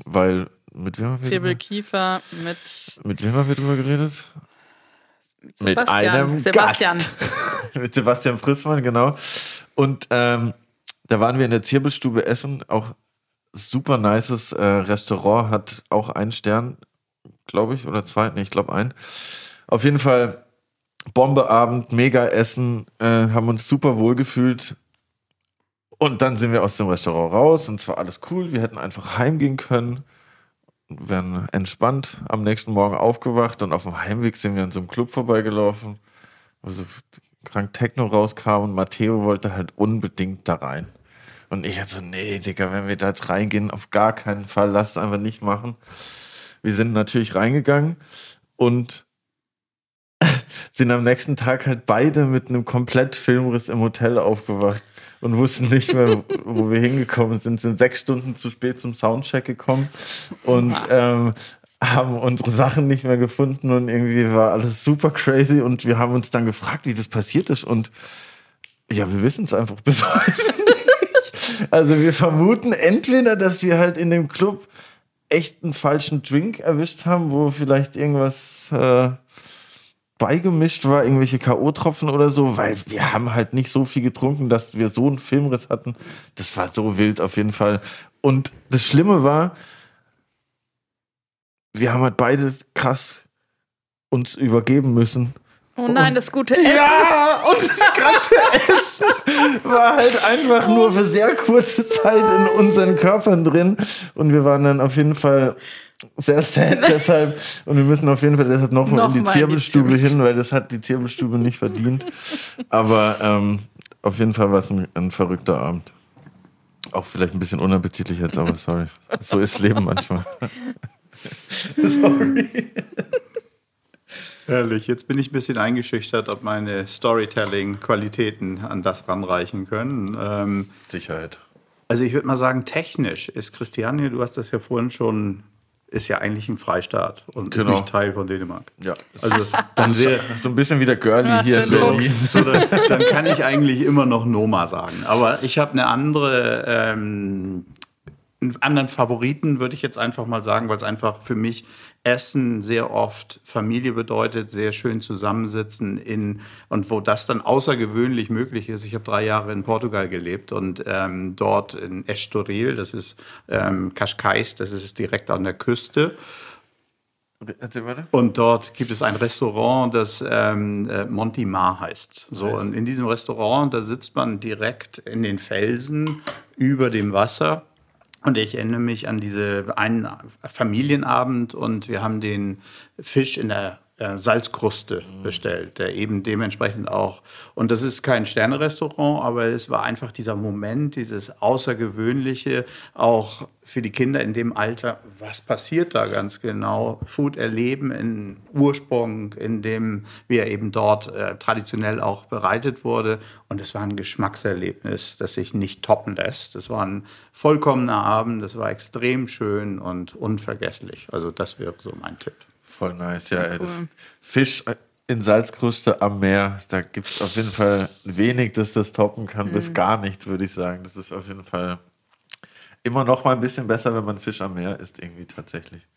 Weil, mit wem haben wir, Zirbel drüber, Kiefer mit mit wem haben wir drüber geredet? Mit Sebastian. einem Sebastian. Gast. (laughs) mit Sebastian Frissmann, genau. Und ähm, da waren wir in der Zirbelstube essen, auch super nices äh, Restaurant, hat auch einen Stern, glaube ich, oder zwei, nee, ich glaube einen. Auf jeden Fall Bombeabend, mega Essen, äh, haben uns super wohl gefühlt. Und dann sind wir aus dem Restaurant raus und zwar alles cool. Wir hätten einfach heimgehen können, wären entspannt am nächsten Morgen aufgewacht und auf dem Heimweg sind wir an so einem Club vorbeigelaufen, wo so krank Techno rauskam und Matteo wollte halt unbedingt da rein. Und ich hatte so, nee, Digga, wenn wir da jetzt reingehen, auf gar keinen Fall, lass es einfach nicht machen. Wir sind natürlich reingegangen und (laughs) sind am nächsten Tag halt beide mit einem komplett Filmriss im Hotel aufgewacht und wussten nicht mehr, wo wir hingekommen sind. Sind sechs Stunden zu spät zum Soundcheck gekommen und ähm, haben unsere Sachen nicht mehr gefunden und irgendwie war alles super crazy und wir haben uns dann gefragt, wie das passiert ist und ja, wir wissen es einfach bis heute (laughs) nicht. Also wir vermuten entweder, dass wir halt in dem Club echt einen falschen Drink erwischt haben, wo vielleicht irgendwas äh, beigemischt war, irgendwelche K.O.-Tropfen oder so, weil wir haben halt nicht so viel getrunken, dass wir so einen Filmriss hatten. Das war so wild auf jeden Fall. Und das Schlimme war, wir haben halt beide krass uns übergeben müssen. Oh nein, das gute Essen. Ja, und das ganze (laughs) Essen war halt einfach nur für sehr kurze Zeit in unseren Körpern drin. Und wir waren dann auf jeden Fall sehr sad (laughs) deshalb. Und wir müssen auf jeden Fall deshalb nochmal Noch in die mal die Zirbelstube hin, Zirbelstube. weil das hat die Zirbelstube nicht verdient. Aber ähm, auf jeden Fall war es ein, ein verrückter Abend. Auch vielleicht ein bisschen unappetitlich jetzt, aber sorry. So ist Leben manchmal. (laughs) sorry. Herrlich, jetzt bin ich ein bisschen eingeschüchtert, ob meine Storytelling-Qualitäten an das ranreichen können. Ähm, Sicherheit. also ich würde mal sagen, technisch ist Christiane, du hast das ja vorhin schon, ist ja eigentlich ein Freistaat und Genau. ist nicht Teil von Dänemark. Ja. Also dann wäre So ein bisschen wie der Girlie hier in Berlin. Dann kann ich eigentlich immer noch Noma sagen. Aber ich habe eine andere, ähm, einen anderen Favoriten, würde ich jetzt einfach mal sagen, weil es einfach für mich Essen sehr oft Familie bedeutet, sehr schön zusammensitzen in und wo das dann außergewöhnlich möglich ist. Ich habe drei Jahre in Portugal gelebt und ähm, dort in Estoril, das ist ähm, Cascais, das ist direkt an der Küste. Und dort gibt es ein Restaurant, das ähm, äh, Monty Mar heißt. So, und in diesem Restaurant, da sitzt man direkt in den Felsen über dem Wasser. Und ich erinnere mich an diese einen Familienabend und wir haben den Fisch in der äh, Salzkruste bestellt, der eben dementsprechend auch, und das ist kein Sternerestaurant, aber es war einfach dieser Moment, dieses Außergewöhnliche, auch für die Kinder in dem Alter, was passiert da ganz genau? Food erleben in Ursprung, in dem, wie er eben dort äh, traditionell auch bereitet wurde. Und es war ein Geschmackserlebnis, das sich nicht toppen lässt. Es war ein vollkommener Abend, das war extrem schön und unvergesslich. Also das wäre so mein Tipp. Voll nice, ja. Cool. Das Fisch in Salzkruste am Meer, da gibt es auf jeden Fall wenig, das das toppen kann, mhm. bis gar nichts, würde ich sagen. Das ist auf jeden Fall immer noch mal ein bisschen besser, wenn man Fisch am Meer isst, irgendwie tatsächlich.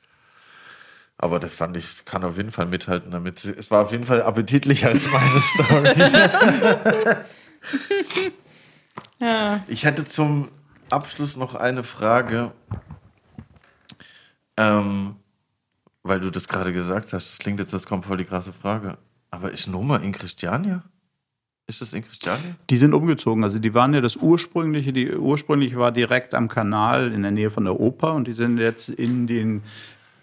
Aber das fand ich, kann auf jeden Fall mithalten damit. Es war auf jeden Fall appetitlicher als meine (laughs) Story. (laughs) ja. Ich hätte zum Abschluss noch eine Frage. Ähm, weil du das gerade gesagt hast, das klingt jetzt, das kommt voll die krasse Frage. Aber ist Noma in Christiania? Ist das in Christiania? Die sind umgezogen. Also die waren ja das ursprüngliche, die ursprünglich war direkt am Kanal in der Nähe von der Oper und die sind jetzt in den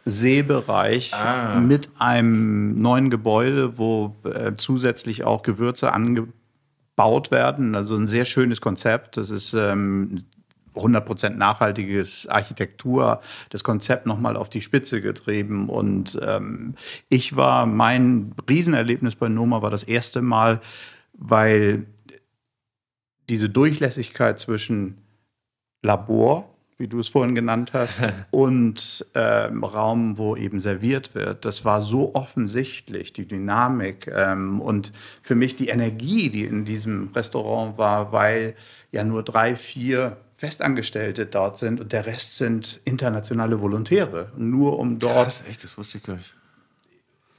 Seebereich ah. mit einem neuen Gebäude, wo äh, zusätzlich auch Gewürze angebaut werden. Also ein sehr schönes Konzept. Das ist ähm, 100% nachhaltiges Architektur, das Konzept nochmal auf die Spitze getrieben. Und ähm, ich war, mein Riesenerlebnis bei Noma war das erste Mal, weil diese Durchlässigkeit zwischen Labor, wie du es vorhin genannt hast, (laughs) und ähm, Raum, wo eben serviert wird. Das war so offensichtlich, die Dynamik ähm, und für mich die Energie, die in diesem Restaurant war, weil ja nur drei, vier Festangestellte dort sind und der Rest sind internationale Volontäre. Nur um dort. Krass, echt, das wusste ich gar nicht.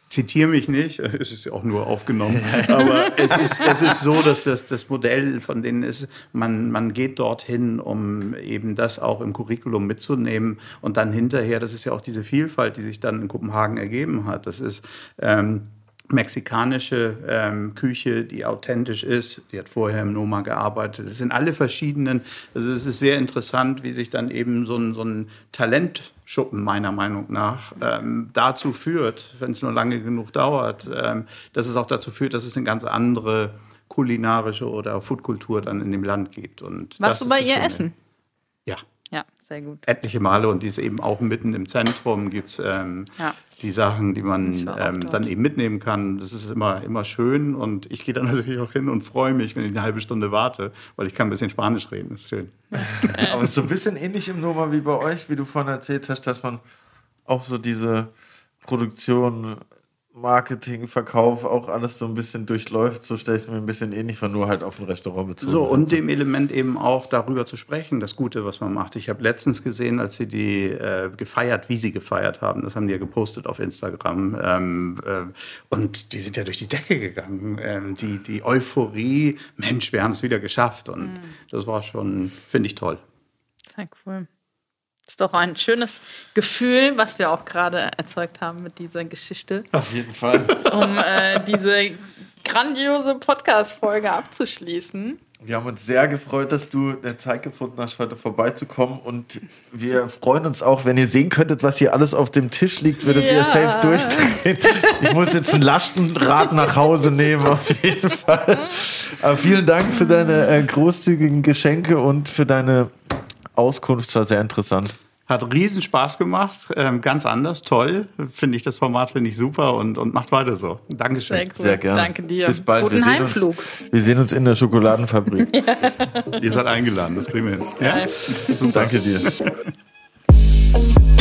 Zitiere mich nicht, (laughs) es ist ja auch nur aufgenommen, aber es ist, es ist so, dass das, das Modell von denen ist, man, man geht dorthin, um eben das auch im Curriculum mitzunehmen und dann hinterher, das ist ja auch diese Vielfalt, die sich dann in Kopenhagen ergeben hat. Das ist ähm, mexikanische ähm, Küche, die authentisch ist. Die hat vorher im Noma gearbeitet. Es sind alle verschiedenen. Also es ist sehr interessant, wie sich dann eben so ein, so ein Talentschuppen meiner Meinung nach ähm, dazu führt, wenn es nur lange genug dauert, ähm, dass es auch dazu führt, dass es eine ganz andere kulinarische oder Foodkultur dann in dem Land gibt. Und Warst du bei ihr Schöne. essen? Ja. Sehr gut. Etliche Male und die ist eben auch mitten im Zentrum, gibt es ähm, ja. die Sachen, die man ähm, dann eben mitnehmen kann. Das ist immer, immer schön und ich gehe dann (laughs) natürlich auch hin und freue mich, wenn ich eine halbe Stunde warte, weil ich kann ein bisschen Spanisch reden, das ist schön. (laughs) Aber es ist so ein bisschen ähnlich im Nummer wie bei euch, wie du vorhin erzählt hast, dass man auch so diese Produktion Marketing, Verkauf auch alles so ein bisschen durchläuft, so stelle ich es mir ein bisschen ähnlich von nur halt auf ein Restaurant bezogen. So, und dem Element eben auch darüber zu sprechen, das Gute, was man macht. Ich habe letztens gesehen, als sie die äh, gefeiert, wie sie gefeiert haben, das haben die ja gepostet auf Instagram. Ähm, äh, und die sind ja durch die Decke gegangen. Ähm, die, die Euphorie, Mensch, wir haben es wieder geschafft. Und mhm. das war schon, finde ich toll. Sehr cool. Ist doch ein schönes Gefühl, was wir auch gerade erzeugt haben mit dieser Geschichte. Auf jeden Fall. Um äh, diese grandiose Podcast-Folge abzuschließen. Wir haben uns sehr gefreut, dass du der Zeit gefunden hast, heute vorbeizukommen. Und wir freuen uns auch, wenn ihr sehen könntet, was hier alles auf dem Tisch liegt, würdet ja. ihr safe durchdrehen. Ich muss jetzt ein Lastenrad nach Hause nehmen, auf jeden Fall. Aber vielen Dank für deine äh, großzügigen Geschenke und für deine Auskunft war sehr interessant. Hat riesen Spaß gemacht, ähm, ganz anders, toll. Finde ich das Format, finde ich super und, und macht weiter so. Dankeschön. Sehr, cool. sehr gerne. Danke dir. Bis bald. Guten wir sehen Heimflug. Uns, wir sehen uns in der Schokoladenfabrik. (laughs) Ihr seid eingeladen, das kriegen wir hin. Ja? Danke dir. (laughs)